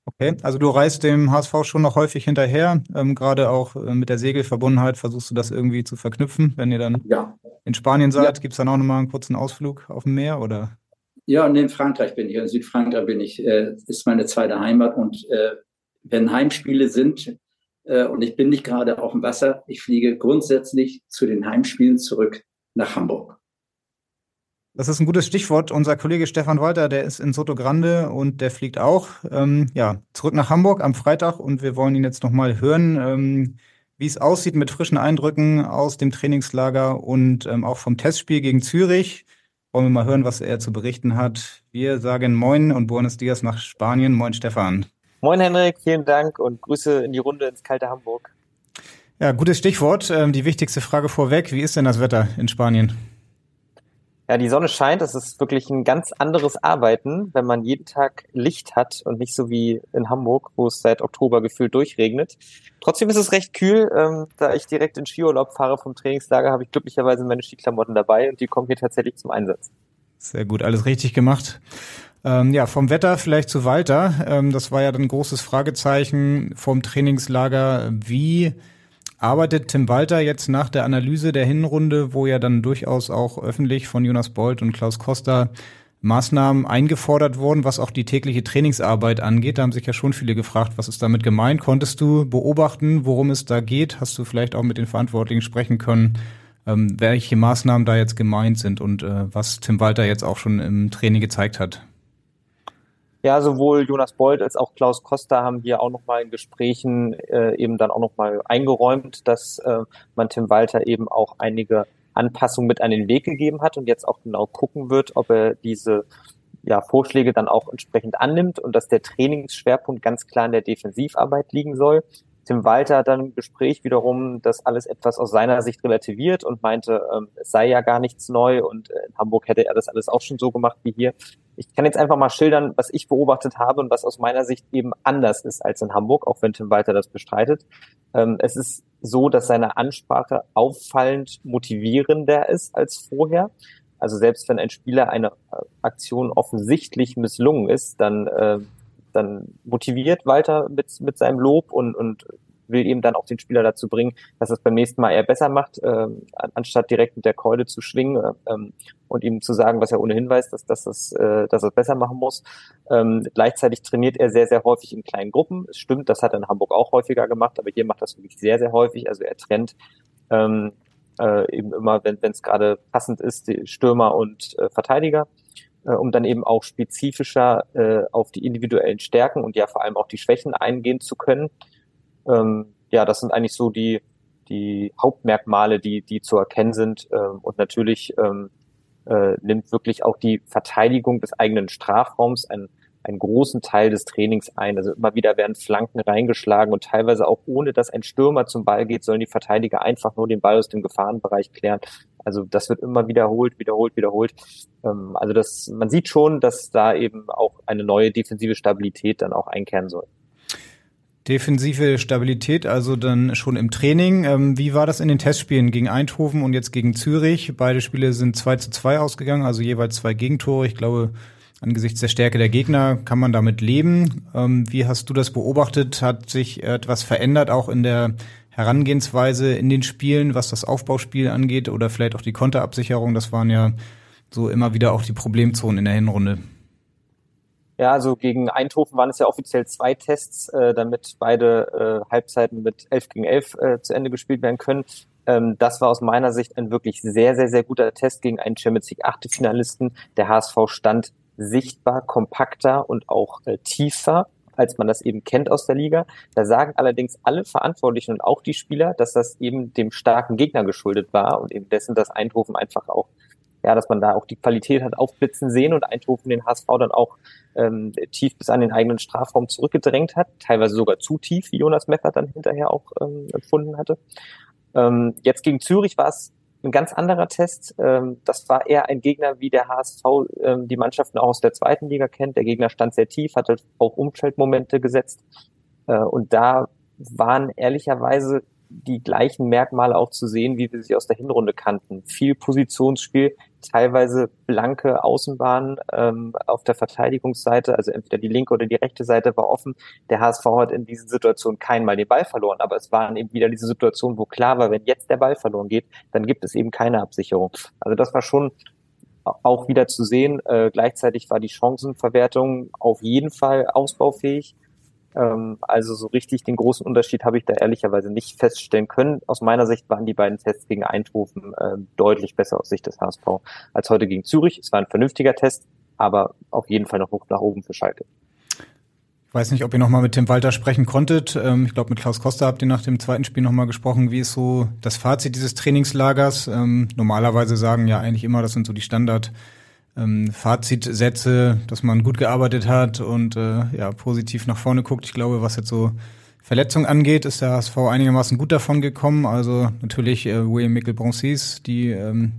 Okay, also du reist dem HSV schon noch häufig hinterher, ähm, gerade auch äh, mit der Segelverbundenheit versuchst du das irgendwie zu verknüpfen, wenn ihr dann ja. in Spanien seid. Ja. Gibt es dann auch nochmal einen kurzen Ausflug auf dem Meer oder?
Ja, und in Frankreich bin ich, in Südfrankreich bin ich, äh, ist meine zweite Heimat und äh, wenn Heimspiele sind äh, und ich bin nicht gerade auf dem Wasser, ich fliege grundsätzlich zu den Heimspielen zurück nach Hamburg.
Das ist ein gutes Stichwort. Unser Kollege Stefan Walter, der ist in Soto Grande und der fliegt auch ähm, ja, zurück nach Hamburg am Freitag und wir wollen ihn jetzt nochmal hören, ähm, wie es aussieht mit frischen Eindrücken aus dem Trainingslager und ähm, auch vom Testspiel gegen Zürich. Wollen wir mal hören, was er zu berichten hat. Wir sagen Moin und Buenos Dias nach Spanien. Moin Stefan.
Moin Henrik, vielen Dank und Grüße in die Runde ins kalte Hamburg.
Ja, gutes Stichwort. Ähm, die wichtigste Frage vorweg. Wie ist denn das Wetter in Spanien?
Ja, die Sonne scheint. Es ist wirklich ein ganz anderes Arbeiten, wenn man jeden Tag Licht hat und nicht so wie in Hamburg, wo es seit Oktober gefühlt durchregnet. Trotzdem ist es recht kühl. Ähm, da ich direkt in Skiurlaub fahre vom Trainingslager, habe ich glücklicherweise meine Skiklamotten dabei und die kommen hier tatsächlich zum Einsatz.
Sehr gut, alles richtig gemacht. Ähm, ja, vom Wetter vielleicht zu Walter. Ähm, das war ja dann ein großes Fragezeichen vom Trainingslager. Wie arbeitet Tim Walter jetzt nach der Analyse der Hinrunde, wo ja dann durchaus auch öffentlich von Jonas Bolt und Klaus Costa Maßnahmen eingefordert wurden, was auch die tägliche Trainingsarbeit angeht. Da haben sich ja schon viele gefragt, was ist damit gemeint? Konntest du beobachten, worum es da geht? Hast du vielleicht auch mit den Verantwortlichen sprechen können, ähm, welche Maßnahmen da jetzt gemeint sind und äh, was Tim Walter jetzt auch schon im Training gezeigt hat?
Ja, sowohl Jonas Bold als auch Klaus Costa haben hier auch nochmal in Gesprächen äh, eben dann auch nochmal eingeräumt, dass äh, man Tim Walter eben auch einige Anpassungen mit an den Weg gegeben hat und jetzt auch genau gucken wird, ob er diese ja, Vorschläge dann auch entsprechend annimmt und dass der Trainingsschwerpunkt ganz klar in der Defensivarbeit liegen soll. Tim Walter hat dann im Gespräch wiederum das alles etwas aus seiner Sicht relativiert und meinte, ähm, es sei ja gar nichts neu und äh, in Hamburg hätte er das alles auch schon so gemacht wie hier. Ich kann jetzt einfach mal schildern, was ich beobachtet habe und was aus meiner Sicht eben anders ist als in Hamburg, auch wenn Tim Walter das bestreitet. Ähm, es ist so, dass seine Ansprache auffallend motivierender ist als vorher. Also selbst wenn ein Spieler eine äh, Aktion offensichtlich misslungen ist, dann äh, dann motiviert Walter mit, mit seinem Lob und, und will eben dann auch den Spieler dazu bringen, dass es beim nächsten Mal eher besser macht, äh, anstatt direkt mit der Keule zu schwingen ähm, und ihm zu sagen, was er ohnehin weiß, dass, dass, das, äh, dass er es besser machen muss. Ähm, gleichzeitig trainiert er sehr, sehr häufig in kleinen Gruppen. Es stimmt, das hat er in Hamburg auch häufiger gemacht, aber hier macht das wirklich sehr, sehr häufig. Also er trennt ähm, äh, eben immer, wenn es gerade passend ist, die Stürmer und äh, Verteidiger äh, um dann eben auch spezifischer äh, auf die individuellen Stärken und ja vor allem auch die Schwächen eingehen zu können. Ähm, ja, das sind eigentlich so die, die Hauptmerkmale, die, die zu erkennen sind. Ähm, und natürlich ähm, äh, nimmt wirklich auch die Verteidigung des eigenen Strafraums ein einen großen Teil des Trainings ein. Also immer wieder werden Flanken reingeschlagen und teilweise auch ohne, dass ein Stürmer zum Ball geht, sollen die Verteidiger einfach nur den Ball aus dem Gefahrenbereich klären. Also das wird immer wiederholt, wiederholt, wiederholt. Ähm, also das, man sieht schon, dass da eben auch eine neue defensive Stabilität dann auch einkehren soll.
Defensive Stabilität, also dann schon im Training. Ähm, wie war das in den Testspielen gegen Eindhoven und jetzt gegen Zürich? Beide Spiele sind 2 zu 2 ausgegangen, also jeweils zwei Gegentore. Ich glaube, Angesichts der Stärke der Gegner kann man damit leben. Ähm, wie hast du das beobachtet? Hat sich etwas verändert, auch in der Herangehensweise in den Spielen, was das Aufbauspiel angeht oder vielleicht auch die Konterabsicherung? Das waren ja so immer wieder auch die Problemzonen in der Hinrunde.
Ja, also gegen Eindhoven waren es ja offiziell zwei Tests, äh, damit beide äh, Halbzeiten mit 11 gegen 11 äh, zu Ende gespielt werden können. Ähm, das war aus meiner Sicht ein wirklich sehr, sehr, sehr guter Test gegen einen Champions League Achtelfinalisten. Der HSV stand sichtbar kompakter und auch äh, tiefer als man das eben kennt aus der Liga. Da sagen allerdings alle Verantwortlichen und auch die Spieler, dass das eben dem starken Gegner geschuldet war und eben dessen, dass Eindhoven einfach auch, ja, dass man da auch die Qualität hat aufblitzen sehen und Eindhoven den HSV dann auch ähm, tief bis an den eigenen Strafraum zurückgedrängt hat, teilweise sogar zu tief, wie Jonas Meffert dann hinterher auch ähm, empfunden hatte. Ähm, jetzt gegen Zürich war es ein ganz anderer Test. Ähm, das war eher ein Gegner, wie der HSV ähm, die Mannschaften auch aus der zweiten Liga kennt. Der Gegner stand sehr tief, hatte auch Umfeldmomente gesetzt. Äh, und da waren ehrlicherweise die gleichen Merkmale auch zu sehen, wie wir sie aus der Hinrunde kannten. Viel Positionsspiel, teilweise blanke Außenbahnen ähm, auf der Verteidigungsseite, also entweder die linke oder die rechte Seite war offen. Der HSV hat in diesen Situationen keinmal den Ball verloren, aber es waren eben wieder diese Situationen, wo klar war, wenn jetzt der Ball verloren geht, dann gibt es eben keine Absicherung. Also das war schon auch wieder zu sehen. Äh, gleichzeitig war die Chancenverwertung auf jeden Fall ausbaufähig. Ähm, also so richtig den großen Unterschied habe ich da ehrlicherweise nicht feststellen können. Aus meiner Sicht waren die beiden Tests gegen Eindhoven äh, deutlich besser aus Sicht des HSV als heute gegen Zürich. Es war ein vernünftiger Test, aber auf jeden Fall noch hoch nach oben für Schalke.
Ich weiß nicht, ob ihr nochmal mit Tim Walter sprechen konntet. Ähm, ich glaube, mit Klaus Costa habt ihr nach dem zweiten Spiel nochmal gesprochen. Wie ist so das Fazit dieses Trainingslagers? Ähm, normalerweise sagen ja eigentlich immer, das sind so die Standard- ähm, Fazitsätze, dass man gut gearbeitet hat und äh, ja positiv nach vorne guckt. Ich glaube, was jetzt so Verletzungen angeht, ist der HSV einigermaßen gut davon gekommen. Also natürlich äh, William Mikkel Broncis, die ähm,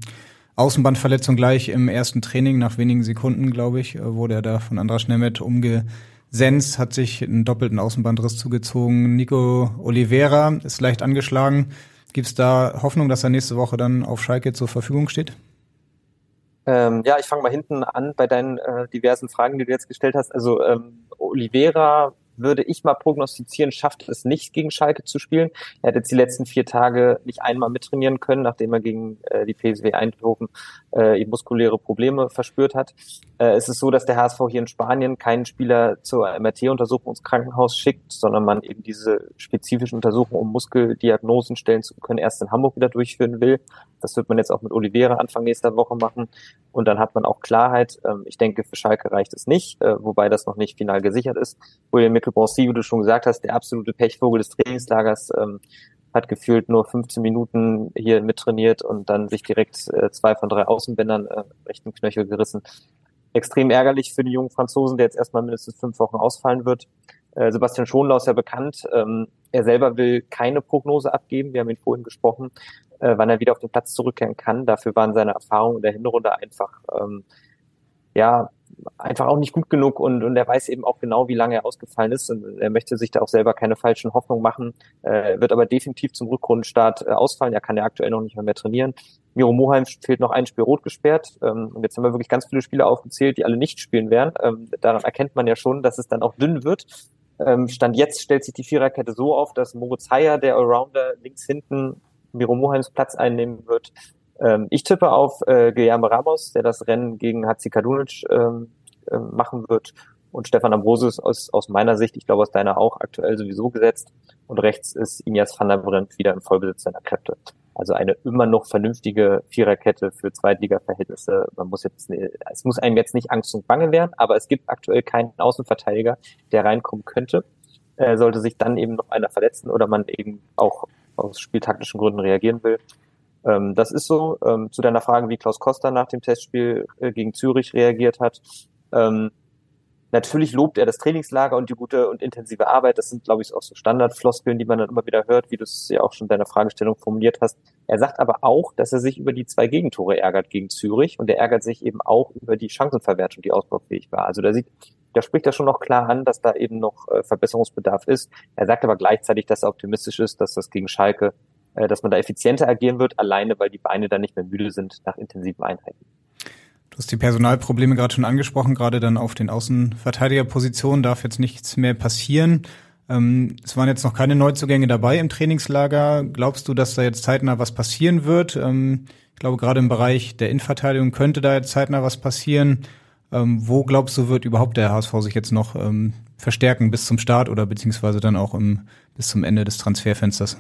Außenbandverletzung gleich im ersten Training, nach wenigen Sekunden, glaube ich, äh, wurde er da von Andras Nemeth umge Sens hat sich einen doppelten Außenbandriss zugezogen. Nico Oliveira ist leicht angeschlagen. Gibt es da Hoffnung, dass er nächste Woche dann auf Schalke zur Verfügung steht?
Ähm, ja, ich fange mal hinten an bei deinen äh, diversen Fragen, die du jetzt gestellt hast. Also ähm, Oliveira würde ich mal prognostizieren, schafft es nicht, gegen Schalke zu spielen. Er hat jetzt die letzten vier Tage nicht einmal mittrainieren können, nachdem er gegen äh, die PSW Eindhoven äh, muskuläre Probleme verspürt hat. Äh, es ist so, dass der HSV hier in Spanien keinen Spieler zur MRT-Untersuchung ins Krankenhaus schickt, sondern man eben diese spezifischen Untersuchungen, um Muskeldiagnosen stellen zu können, erst in Hamburg wieder durchführen will. Das wird man jetzt auch mit Oliveira Anfang nächster Woche machen. Und dann hat man auch Klarheit. Ähm, ich denke, für Schalke reicht es nicht, äh, wobei das noch nicht final gesichert ist. William Mickelbroncy, wie du schon gesagt hast, der absolute Pechvogel des Trainingslagers, ähm, hat gefühlt nur 15 Minuten hier mittrainiert und dann sich direkt äh, zwei von drei Außenbändern äh, rechten Knöchel gerissen. Extrem ärgerlich für die jungen Franzosen, der jetzt erstmal mindestens fünf Wochen ausfallen wird. Äh, Sebastian Schonlau ist ja bekannt. Ähm, er selber will keine Prognose abgeben. Wir haben ihn vorhin gesprochen, äh, wann er wieder auf den Platz zurückkehren kann. Dafür waren seine Erfahrungen in der Hinrunde einfach ähm, ja einfach auch nicht gut genug und, und er weiß eben auch genau, wie lange er ausgefallen ist und er möchte sich da auch selber keine falschen Hoffnungen machen, äh, wird aber definitiv zum Rückrundenstart äh, ausfallen. Er kann ja aktuell noch nicht mehr, mehr trainieren. Miro Moheim fehlt noch ein Spiel rot gesperrt ähm, und jetzt haben wir wirklich ganz viele Spieler aufgezählt, die alle nicht spielen werden. Ähm, daran erkennt man ja schon, dass es dann auch dünn wird. Ähm, Stand jetzt stellt sich die Viererkette so auf, dass Moritz Heyer, der Allrounder, links hinten Miro Moheims Platz einnehmen wird. Ähm, ich tippe auf äh, Guillermo Ramos, der das Rennen gegen Hatzi Kadunic ähm, äh, machen wird. Und Stefan Ambrosius aus, aus meiner Sicht, ich glaube aus deiner auch, aktuell sowieso gesetzt. Und rechts ist Inias van der Brent wieder im Vollbesitz seiner Kräfte. Also eine immer noch vernünftige Viererkette für Zweitliga-Verhältnisse. Man muss jetzt, es muss einem jetzt nicht Angst und Bange werden, aber es gibt aktuell keinen Außenverteidiger, der reinkommen könnte. Äh, sollte sich dann eben noch einer verletzen oder man eben auch aus spieltaktischen Gründen reagieren will. Ähm, das ist so. Ähm, zu deiner Frage, wie Klaus Costa nach dem Testspiel äh, gegen Zürich reagiert hat. Ähm, natürlich lobt er das Trainingslager und die gute und intensive Arbeit. Das sind, glaube ich, auch so Standardfloskeln, die man dann immer wieder hört, wie du es ja auch schon in deiner Fragestellung formuliert hast. Er sagt aber auch, dass er sich über die zwei Gegentore ärgert gegen Zürich und er ärgert sich eben auch über die Chancenverwertung, die ausbaufähig war. Also da sieht, da spricht er schon noch klar an, dass da eben noch äh, Verbesserungsbedarf ist. Er sagt aber gleichzeitig, dass er optimistisch ist, dass das gegen Schalke, dass man da effizienter agieren wird, alleine weil die Beine dann nicht mehr müde sind nach intensiven Einheiten.
Du hast die Personalprobleme gerade schon angesprochen, gerade dann auf den Außenverteidigerpositionen darf jetzt nichts mehr passieren. Ähm, es waren jetzt noch keine Neuzugänge dabei im Trainingslager. Glaubst du, dass da jetzt zeitnah was passieren wird? Ähm, ich glaube, gerade im Bereich der Innenverteidigung könnte da jetzt zeitnah was passieren. Ähm, wo glaubst du, wird überhaupt der HSV sich jetzt noch verstärken bis zum Start oder beziehungsweise dann auch im, bis zum Ende des Transferfensters?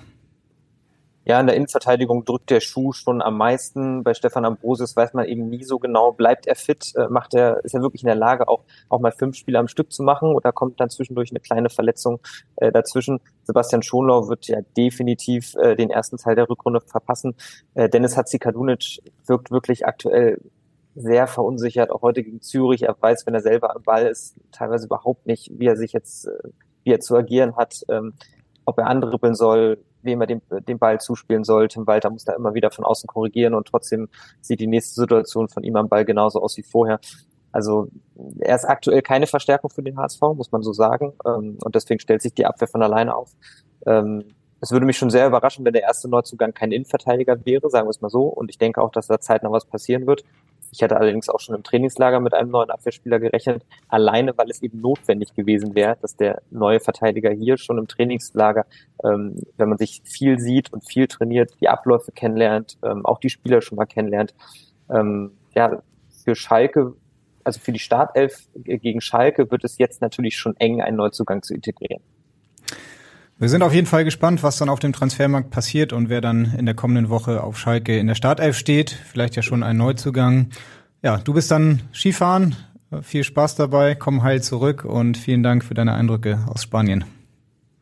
Ja, in der Innenverteidigung drückt der Schuh schon am meisten. Bei Stefan Ambrosius weiß man eben nie so genau, bleibt er fit, äh, macht er, ist er wirklich in der Lage, auch, auch mal fünf Spiele am Stück zu machen oder kommt dann zwischendurch eine kleine Verletzung äh, dazwischen. Sebastian Schonlau wird ja definitiv äh, den ersten Teil der Rückrunde verpassen. Äh, Dennis Hatzikadunic wirkt wirklich aktuell sehr verunsichert, auch heute gegen Zürich. Er weiß, wenn er selber am Ball ist, teilweise überhaupt nicht, wie er sich jetzt, äh, wie er zu agieren hat, ähm, ob er andribbeln soll, wem er den, den Ball zuspielen soll. Tim Walter muss da immer wieder von außen korrigieren und trotzdem sieht die nächste Situation von ihm am Ball genauso aus wie vorher. Also er ist aktuell keine Verstärkung für den HSV, muss man so sagen. Ähm, und deswegen stellt sich die Abwehr von alleine auf. Ähm, es würde mich schon sehr überraschen, wenn der erste Neuzugang kein Innenverteidiger wäre, sagen wir es mal so. Und ich denke auch, dass da zeitnah was passieren wird. Ich hatte allerdings auch schon im Trainingslager mit einem neuen Abwehrspieler gerechnet, alleine weil es eben notwendig gewesen wäre, dass der neue Verteidiger hier schon im Trainingslager, ähm, wenn man sich viel sieht und viel trainiert, die Abläufe kennenlernt, ähm, auch die Spieler schon mal kennenlernt. Ähm, ja, für Schalke also für die Startelf gegen Schalke wird es jetzt natürlich schon eng, einen Neuzugang zu integrieren.
Wir sind auf jeden Fall gespannt, was dann auf dem Transfermarkt passiert und wer dann in der kommenden Woche auf Schalke in der Startelf steht. Vielleicht ja schon ein Neuzugang. Ja, du bist dann Skifahren. Viel Spaß dabei, komm heil zurück und vielen Dank für deine Eindrücke aus Spanien.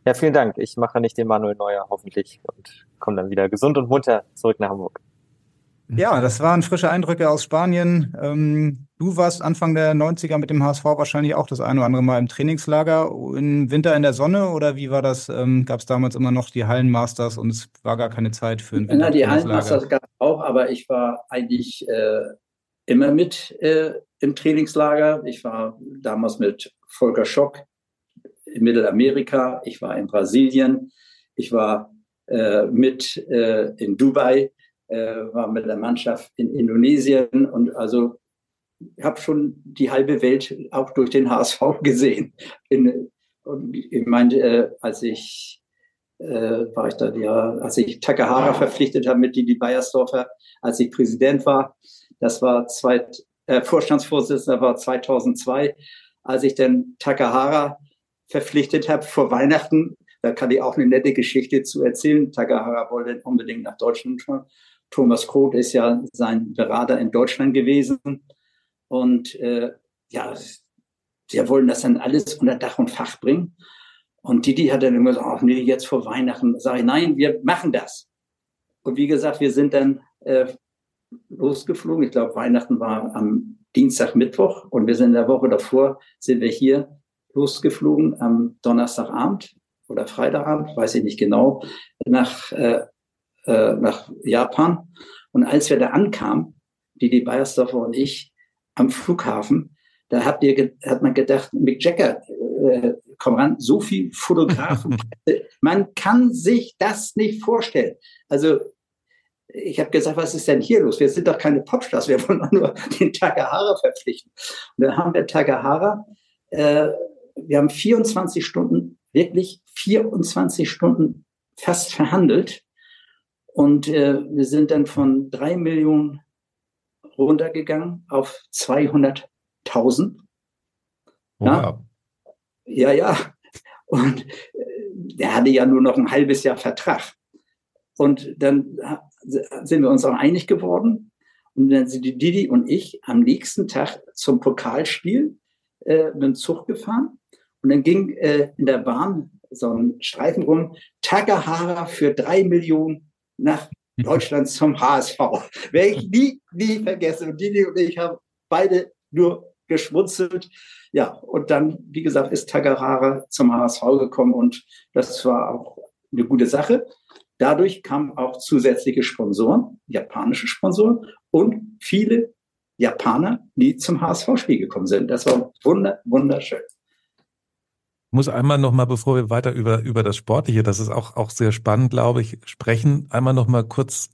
Ja, vielen Dank. Ich mache nicht den Manuel Neuer hoffentlich und komme dann wieder gesund und munter zurück nach Hamburg.
Ja, das waren frische Eindrücke aus Spanien. Ähm, du warst Anfang der 90er mit dem HSV wahrscheinlich auch das eine oder andere Mal im Trainingslager. Im Winter in der Sonne oder wie war das? Ähm, gab es damals immer noch die Hallenmasters und es war gar keine Zeit für ein
Winter? die Hallenmasters gab es auch, aber ich war eigentlich äh, immer mit äh, im Trainingslager. Ich war damals mit Volker Schock in Mittelamerika. Ich war in Brasilien. Ich war äh, mit äh, in Dubai äh, war mit der Mannschaft in Indonesien und also habe schon die halbe Welt auch durch den HSV gesehen. In, und ich meine, äh, als ich äh, war ich da ja, als ich Takahara verpflichtet habe mit Didi Beiersdorfer, als ich Präsident war, das war zwei, äh, Vorstandsvorsitzender war 2002, als ich dann Takahara verpflichtet habe vor Weihnachten. Da kann ich auch eine nette Geschichte zu erzählen. Takahara wollte unbedingt nach Deutschland Thomas Kroth ist ja sein Berater in Deutschland gewesen. Und äh, ja, sie wollen das dann alles unter Dach und Fach bringen. Und Didi hat dann immer gesagt, ach nee, jetzt vor Weihnachten. Sage ich, nein, wir machen das. Und wie gesagt, wir sind dann äh, losgeflogen. Ich glaube, Weihnachten war am Dienstag, Mittwoch. Und wir sind in der Woche davor, sind wir hier losgeflogen am Donnerstagabend oder Freitagabend, weiß ich nicht genau, nach äh, äh, nach Japan. Und als wir da ankamen, Didi Beiersdorfer und ich, am Flughafen, da habt ihr, hat man gedacht, Mick Jagger, äh, komm ran, so viel Fotografen. man kann sich das nicht vorstellen. Also ich habe gesagt, was ist denn hier los? Wir sind doch keine Popstars, wir wollen nur den Takahara verpflichten. Und dann haben wir Takahara, äh, wir haben 24 Stunden, wirklich 24 Stunden fast verhandelt. Und äh, wir sind dann von drei Millionen runtergegangen auf 200.000. Ja? ja, ja. Und äh, der hatte ja nur noch ein halbes Jahr Vertrag. Und dann sind wir uns auch einig geworden. Und dann sind die Didi und ich am nächsten Tag zum Pokalspiel äh, mit dem Zug gefahren. Und dann ging äh, in der Bahn so ein Streifen rum, Takahara für drei Millionen nach Deutschland zum HSV. Werde ich nie, nie vergessen. Und Dini und ich haben beide nur geschmunzelt. Ja, und dann, wie gesagt, ist Tagarara zum HSV gekommen und das war auch eine gute Sache. Dadurch kamen auch zusätzliche Sponsoren, japanische Sponsoren und viele Japaner, die zum HSV-Spiel gekommen sind. Das war wunder, wunderschön
muss einmal noch mal, bevor wir weiter über, über das Sportliche, das ist auch, auch sehr spannend, glaube ich, sprechen, einmal noch mal kurz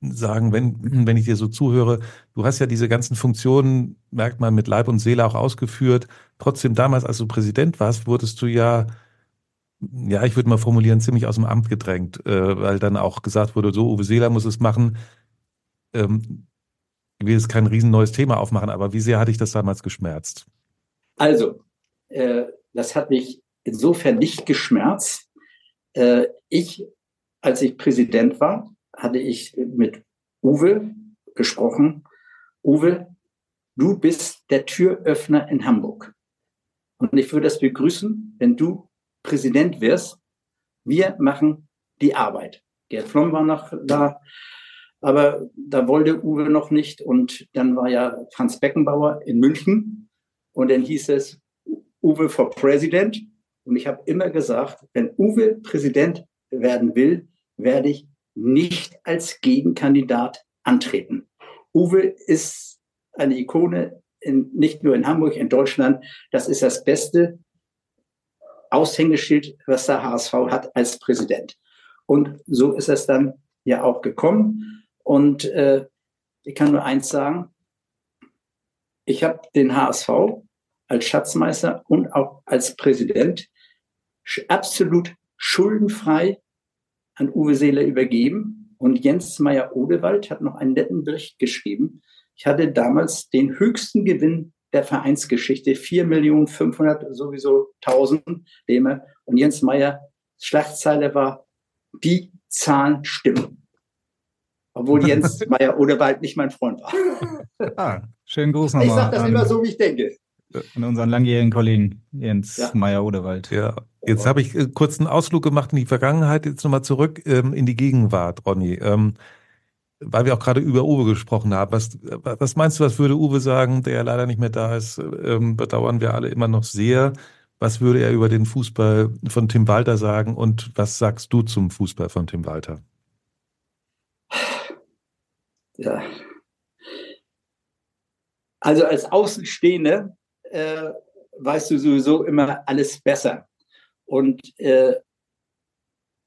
sagen, wenn, wenn ich dir so zuhöre, du hast ja diese ganzen Funktionen, merkt man, mit Leib und Seele auch ausgeführt. Trotzdem damals, als du Präsident warst, wurdest du ja, ja, ich würde mal formulieren, ziemlich aus dem Amt gedrängt, äh, weil dann auch gesagt wurde, so, Uwe Seeler muss es machen. Ähm, ich will jetzt kein riesen neues Thema aufmachen, aber wie sehr hatte ich das damals geschmerzt?
Also, äh, das hat mich insofern nicht geschmerzt. Äh, ich, als ich Präsident war, hatte ich mit Uwe gesprochen. Uwe, du bist der Türöffner in Hamburg. Und ich würde es begrüßen, wenn du Präsident wirst. Wir machen die Arbeit. Gerd Flom war noch da, aber da wollte Uwe noch nicht. Und dann war ja Franz Beckenbauer in München. Und dann hieß es, Uwe for President. Und ich habe immer gesagt, wenn Uwe Präsident werden will, werde ich nicht als Gegenkandidat antreten. Uwe ist eine Ikone in, nicht nur in Hamburg, in Deutschland. Das ist das beste Aushängeschild, was der HSV hat als Präsident. Und so ist es dann ja auch gekommen. Und äh, ich kann nur eins sagen. Ich habe den HSV als Schatzmeister und auch als Präsident absolut schuldenfrei an Uwe Seeler übergeben. Und Jens Meyer-Odewald hat noch einen netten Bericht geschrieben. Ich hatte damals den höchsten Gewinn der Vereinsgeschichte. 4.500.000 sowieso 1000 Lehme. Und Jens Meyer, Schlachtzeile war, die Zahlen stimmen. Obwohl Jens Meyer Odewald nicht mein Freund war.
Ah, schönen Gruß nochmal.
Ich sage das immer so, wie ich denke.
An unseren langjährigen Kollegen Jens
Ja.
Meyer Odewald.
Ja, jetzt habe ich äh, kurz einen Ausflug gemacht in die Vergangenheit, jetzt nochmal zurück ähm, in die Gegenwart, Ronny. Ähm, weil wir auch gerade über Uwe gesprochen haben. Was, was meinst du, was würde Uwe sagen, der ja leider nicht mehr da ist? Ähm, bedauern wir alle immer noch sehr. Was würde er über den Fußball von Tim Walter sagen und was sagst du zum Fußball von Tim Walter?
Ja. Also als Außenstehende äh, weißt du sowieso immer alles besser. Und äh,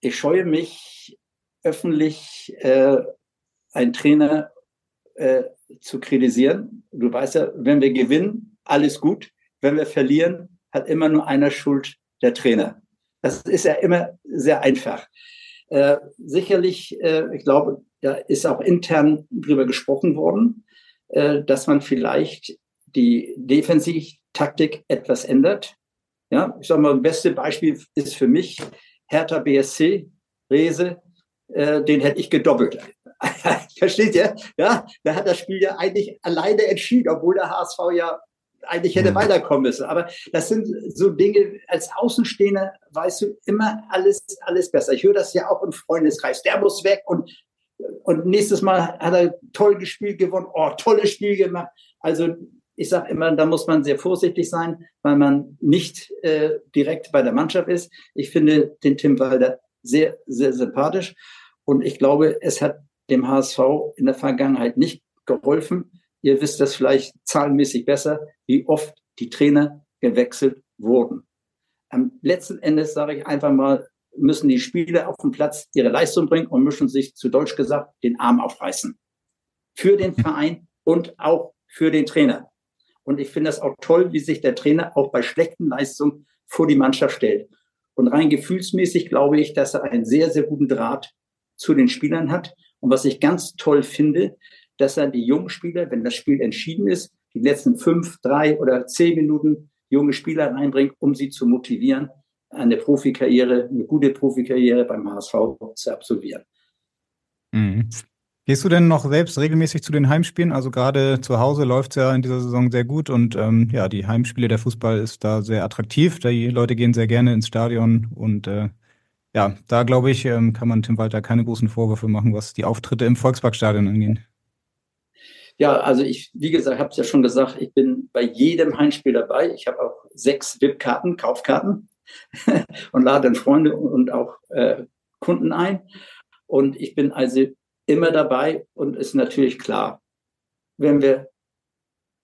ich scheue mich öffentlich, äh, einen Trainer äh, zu kritisieren. Du weißt ja, wenn wir gewinnen, alles gut. Wenn wir verlieren, hat immer nur einer Schuld, der Trainer. Das ist ja immer sehr einfach. Äh, sicherlich, äh, ich glaube, da ist auch intern drüber gesprochen worden, äh, dass man vielleicht die Defensivtaktik etwas ändert. Ja, ich sage mal, das beste Beispiel ist für mich Hertha BSC, Rese, äh, den hätte ich gedoppelt. Versteht ihr? Ja, da hat das Spiel ja eigentlich alleine entschieden, obwohl der HSV ja eigentlich hätte
Mhm.
weiterkommen müssen. Aber das sind so Dinge, als Außenstehender weißt du immer alles, alles besser. Ich höre das ja auch im Freundeskreis. Der muss weg und, und nächstes Mal hat er toll gespielt gewonnen. Oh, tolles Spiel gemacht. Also ich sage immer, da muss man sehr vorsichtig sein, weil man nicht äh, direkt bei der Mannschaft ist. Ich finde den Tim Walder sehr, sehr sympathisch. Und ich glaube, es hat dem HSV in der Vergangenheit nicht geholfen. Ihr wisst das vielleicht zahlenmäßig besser, wie oft die Trainer gewechselt wurden. Am letzten Endes sage ich einfach mal, müssen die Spieler auf dem Platz ihre Leistung bringen und müssen sich zu Deutsch gesagt den Arm aufreißen. Für den Verein und auch für den Trainer. Und ich finde das auch toll, wie sich der Trainer auch bei schlechten Leistungen vor die Mannschaft stellt. Und rein gefühlsmäßig glaube ich, dass er einen sehr, sehr guten Draht zu den Spielern hat. Und was ich ganz toll finde, dass er die jungen Spieler, wenn das Spiel entschieden ist, die letzten fünf, drei oder zehn Minuten junge Spieler reinbringt, um sie zu motivieren, eine Profikarriere, eine gute Profikarriere beim HSV zu absolvieren.
Mhm. Gehst du denn noch selbst regelmäßig zu den Heimspielen? Also gerade zu Hause läuft es ja in dieser Saison sehr gut und ähm, ja, die Heimspiele der Fußball ist da sehr attraktiv. Die Leute gehen sehr gerne ins Stadion und äh, ja, da glaube ich, ähm, kann man Tim Walter keine großen Vorwürfe machen, was die Auftritte im Volksparkstadion angeht.
Ja, also ich, wie gesagt, habe es ja schon gesagt, ich bin bei jedem Heimspiel dabei. Ich habe auch sechs VIP-Karten, Kaufkarten und lade dann Freunde und auch äh, Kunden ein. Und ich bin also immer dabei und ist natürlich klar, wenn wir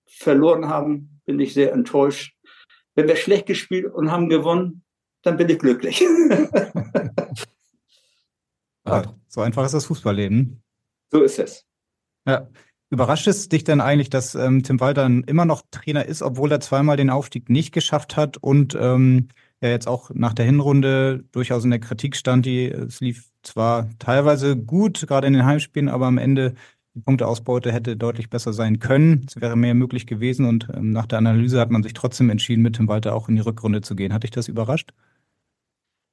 verloren haben, bin ich sehr enttäuscht. Wenn wir schlecht gespielt und haben gewonnen, dann bin ich glücklich.
Ja, so einfach ist das Fußballleben.
so ist es.
Ja. Überrascht es dich denn eigentlich, dass ähm, Tim Walter immer noch Trainer ist, obwohl er zweimal den Aufstieg nicht geschafft hat und ähm, ja jetzt auch nach der Hinrunde durchaus in der Kritik stand, die es lief zwar teilweise gut, gerade in den Heimspielen, aber am Ende die Punkteausbeute hätte deutlich besser sein können. Es wäre mehr möglich gewesen und ähm, nach der Analyse hat man sich trotzdem entschieden, mit Tim Walter auch in die Rückrunde zu gehen. Hat dich das überrascht?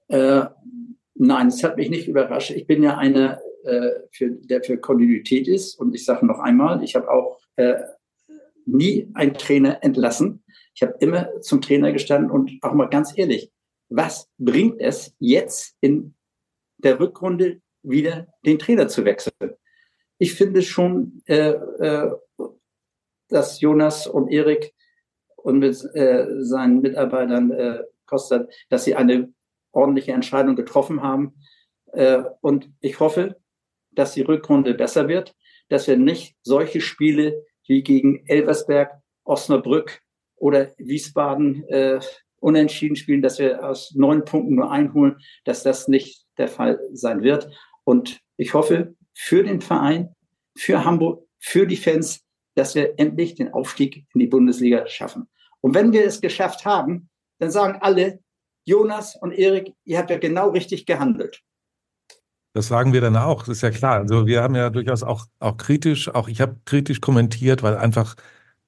Äh, nein, es hat mich nicht überrascht. Ich bin ja einer, äh, für, der für Kontinuität ist. Und ich sage noch einmal, ich habe auch äh, nie einen Trainer entlassen. Ich habe immer zum Trainer gestanden und auch mal ganz ehrlich, was bringt es jetzt in der Rückrunde wieder den Trainer zu wechseln? Ich finde schon, äh, äh, dass Jonas und Erik und mit äh, seinen Mitarbeitern äh, Costa, dass sie eine ordentliche Entscheidung getroffen haben. Äh, und ich hoffe, dass die Rückrunde besser wird, dass wir nicht solche Spiele wie gegen Elversberg, Osnabrück oder Wiesbaden äh, unentschieden spielen, dass wir aus neun Punkten nur einholen, dass das nicht der Fall sein wird. Und ich hoffe für den Verein, für Hamburg, für die Fans, dass wir endlich den Aufstieg in die Bundesliga schaffen. Und wenn wir es geschafft haben, dann sagen alle, Jonas und Erik, ihr habt ja genau richtig gehandelt.
Das sagen wir dann auch, das ist ja klar. Also wir haben ja durchaus auch, auch kritisch, auch ich habe kritisch kommentiert, weil einfach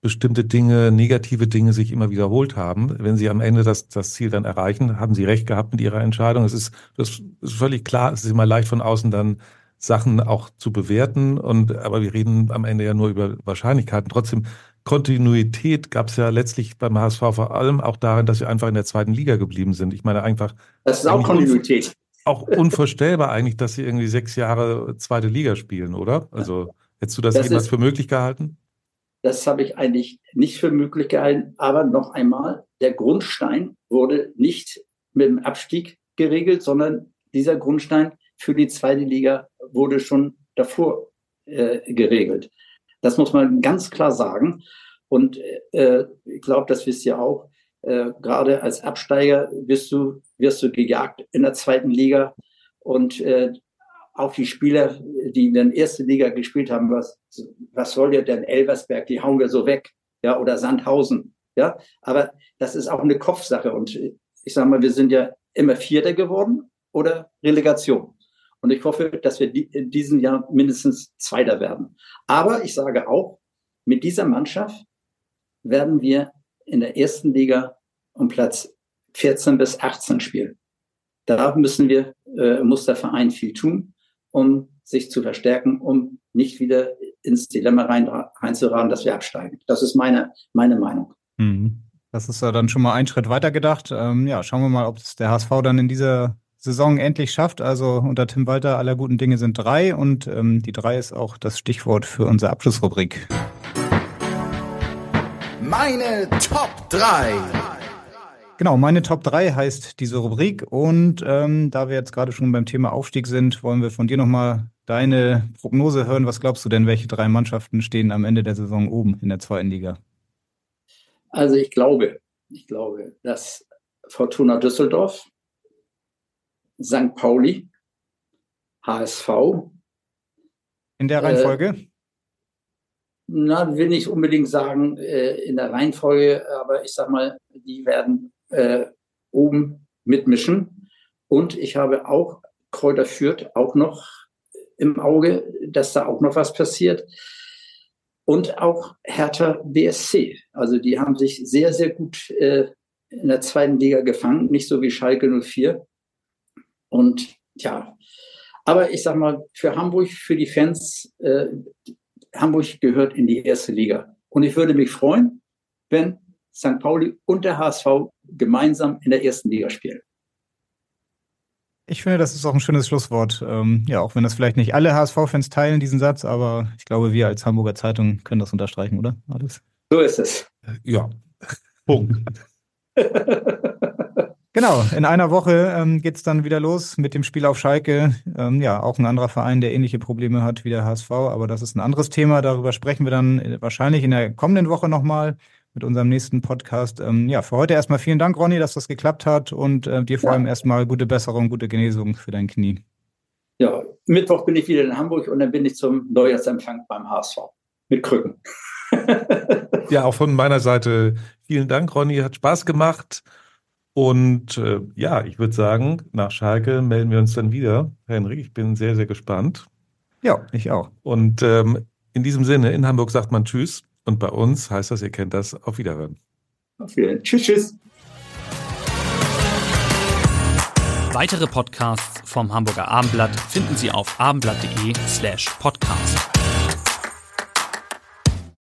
bestimmte Dinge, negative Dinge sich immer wiederholt haben. Wenn Sie am Ende das, das Ziel dann erreichen, haben Sie recht gehabt mit Ihrer Entscheidung. Es ist, das ist völlig klar, es ist immer leicht von außen dann Sachen auch zu bewerten. Und aber wir reden am Ende ja nur über Wahrscheinlichkeiten. Trotzdem Kontinuität gab es ja letztlich beim HSV vor allem auch darin, dass wir einfach in der zweiten Liga geblieben sind. Ich meine einfach.
Das ist auch Kontinuität.
Auch unvorstellbar eigentlich, dass sie irgendwie sechs Jahre zweite Liga spielen, oder? Also hättest du das, das jemals für möglich gehalten?
Das habe ich eigentlich nicht für möglich gehalten. Aber noch einmal, der Grundstein wurde nicht mit dem Abstieg geregelt, sondern dieser Grundstein für die zweite Liga wurde schon davor äh, geregelt. Das muss man ganz klar sagen. Und äh, ich glaube, das wisst ihr auch. Äh, gerade als Absteiger wirst du, wirst du gejagt in der zweiten Liga. Und äh, auch die Spieler, die in der ersten Liga gespielt haben, was, was soll der denn Elversberg, die hauen wir so weg, ja, oder Sandhausen, ja. Aber das ist auch eine Kopfsache. Und ich sage mal, wir sind ja immer Vierter geworden oder Relegation. Und ich hoffe, dass wir in diesem Jahr mindestens Zweiter werden. Aber ich sage auch, mit dieser Mannschaft werden wir in der ersten Liga um Platz 14 bis 18 spielen. Da müssen wir, äh, muss der Verein viel tun, um sich zu verstärken, um nicht wieder ins Dilemma rein, reinzuraten, dass wir absteigen. Das ist meine, meine Meinung.
Mhm. Das ist ja dann schon mal ein Schritt weiter gedacht. Ähm, ja, schauen wir mal, ob es der HSV dann in dieser Saison endlich schafft. Also unter Tim Walter aller guten Dinge sind drei und ähm, die drei ist auch das Stichwort für unsere Abschlussrubrik.
Meine Top 3.
Genau, meine Top 3 heißt diese Rubrik und ähm, da wir jetzt gerade schon beim Thema Aufstieg sind, wollen wir von dir nochmal deine Prognose hören. Was glaubst du denn, welche drei Mannschaften stehen am Ende der Saison oben in der zweiten Liga?
Also ich glaube, ich glaube, dass Fortuna Düsseldorf St. Pauli, HSV.
In der Reihenfolge? Äh,
na, will nicht unbedingt sagen äh, in der Reihenfolge, aber ich sag mal, die werden äh, oben mitmischen. Und ich habe auch Kräuter führt auch noch im Auge, dass da auch noch was passiert. Und auch Hertha BSC. Also die haben sich sehr, sehr gut äh, in der zweiten Liga gefangen, nicht so wie Schalke 04. Und ja, aber ich sag mal, für Hamburg, für die Fans, äh, Hamburg gehört in die erste Liga. Und ich würde mich freuen, wenn St. Pauli und der HSV gemeinsam in der ersten Liga spielen.
Ich finde, das ist auch ein schönes Schlusswort. Ähm, ja, auch wenn das vielleicht nicht alle HSV-Fans teilen, diesen Satz, aber ich glaube, wir als Hamburger Zeitung können das unterstreichen, oder? Alles?
So ist es.
Ja. Punkt.
Genau, in einer Woche ähm, geht es dann wieder los mit dem Spiel auf Schalke. Ähm, ja, auch ein anderer Verein, der ähnliche Probleme hat wie der HSV, aber das ist ein anderes Thema. Darüber sprechen wir dann äh, wahrscheinlich in der kommenden Woche nochmal mit unserem nächsten Podcast. Ähm, ja, für heute erstmal vielen Dank, Ronny, dass das geklappt hat und äh, dir vor ja. allem erstmal gute Besserung, gute Genesung für dein Knie.
Ja, Mittwoch bin ich wieder in Hamburg und dann bin ich zum Neujahrsempfang beim HSV mit Krücken.
ja, auch von meiner Seite vielen Dank, Ronny, hat Spaß gemacht. Und äh, ja, ich würde sagen, nach Schalke melden wir uns dann wieder. Henrik, ich bin sehr, sehr gespannt.
Ja, ich auch.
Und ähm, in diesem Sinne, in Hamburg sagt man Tschüss. Und bei uns heißt das, ihr kennt das, auf Wiederhören.
Auf Wiederhören. Tschüss, tschüss.
Weitere Podcasts vom Hamburger Abendblatt finden Sie auf abendblatt.de slash podcast.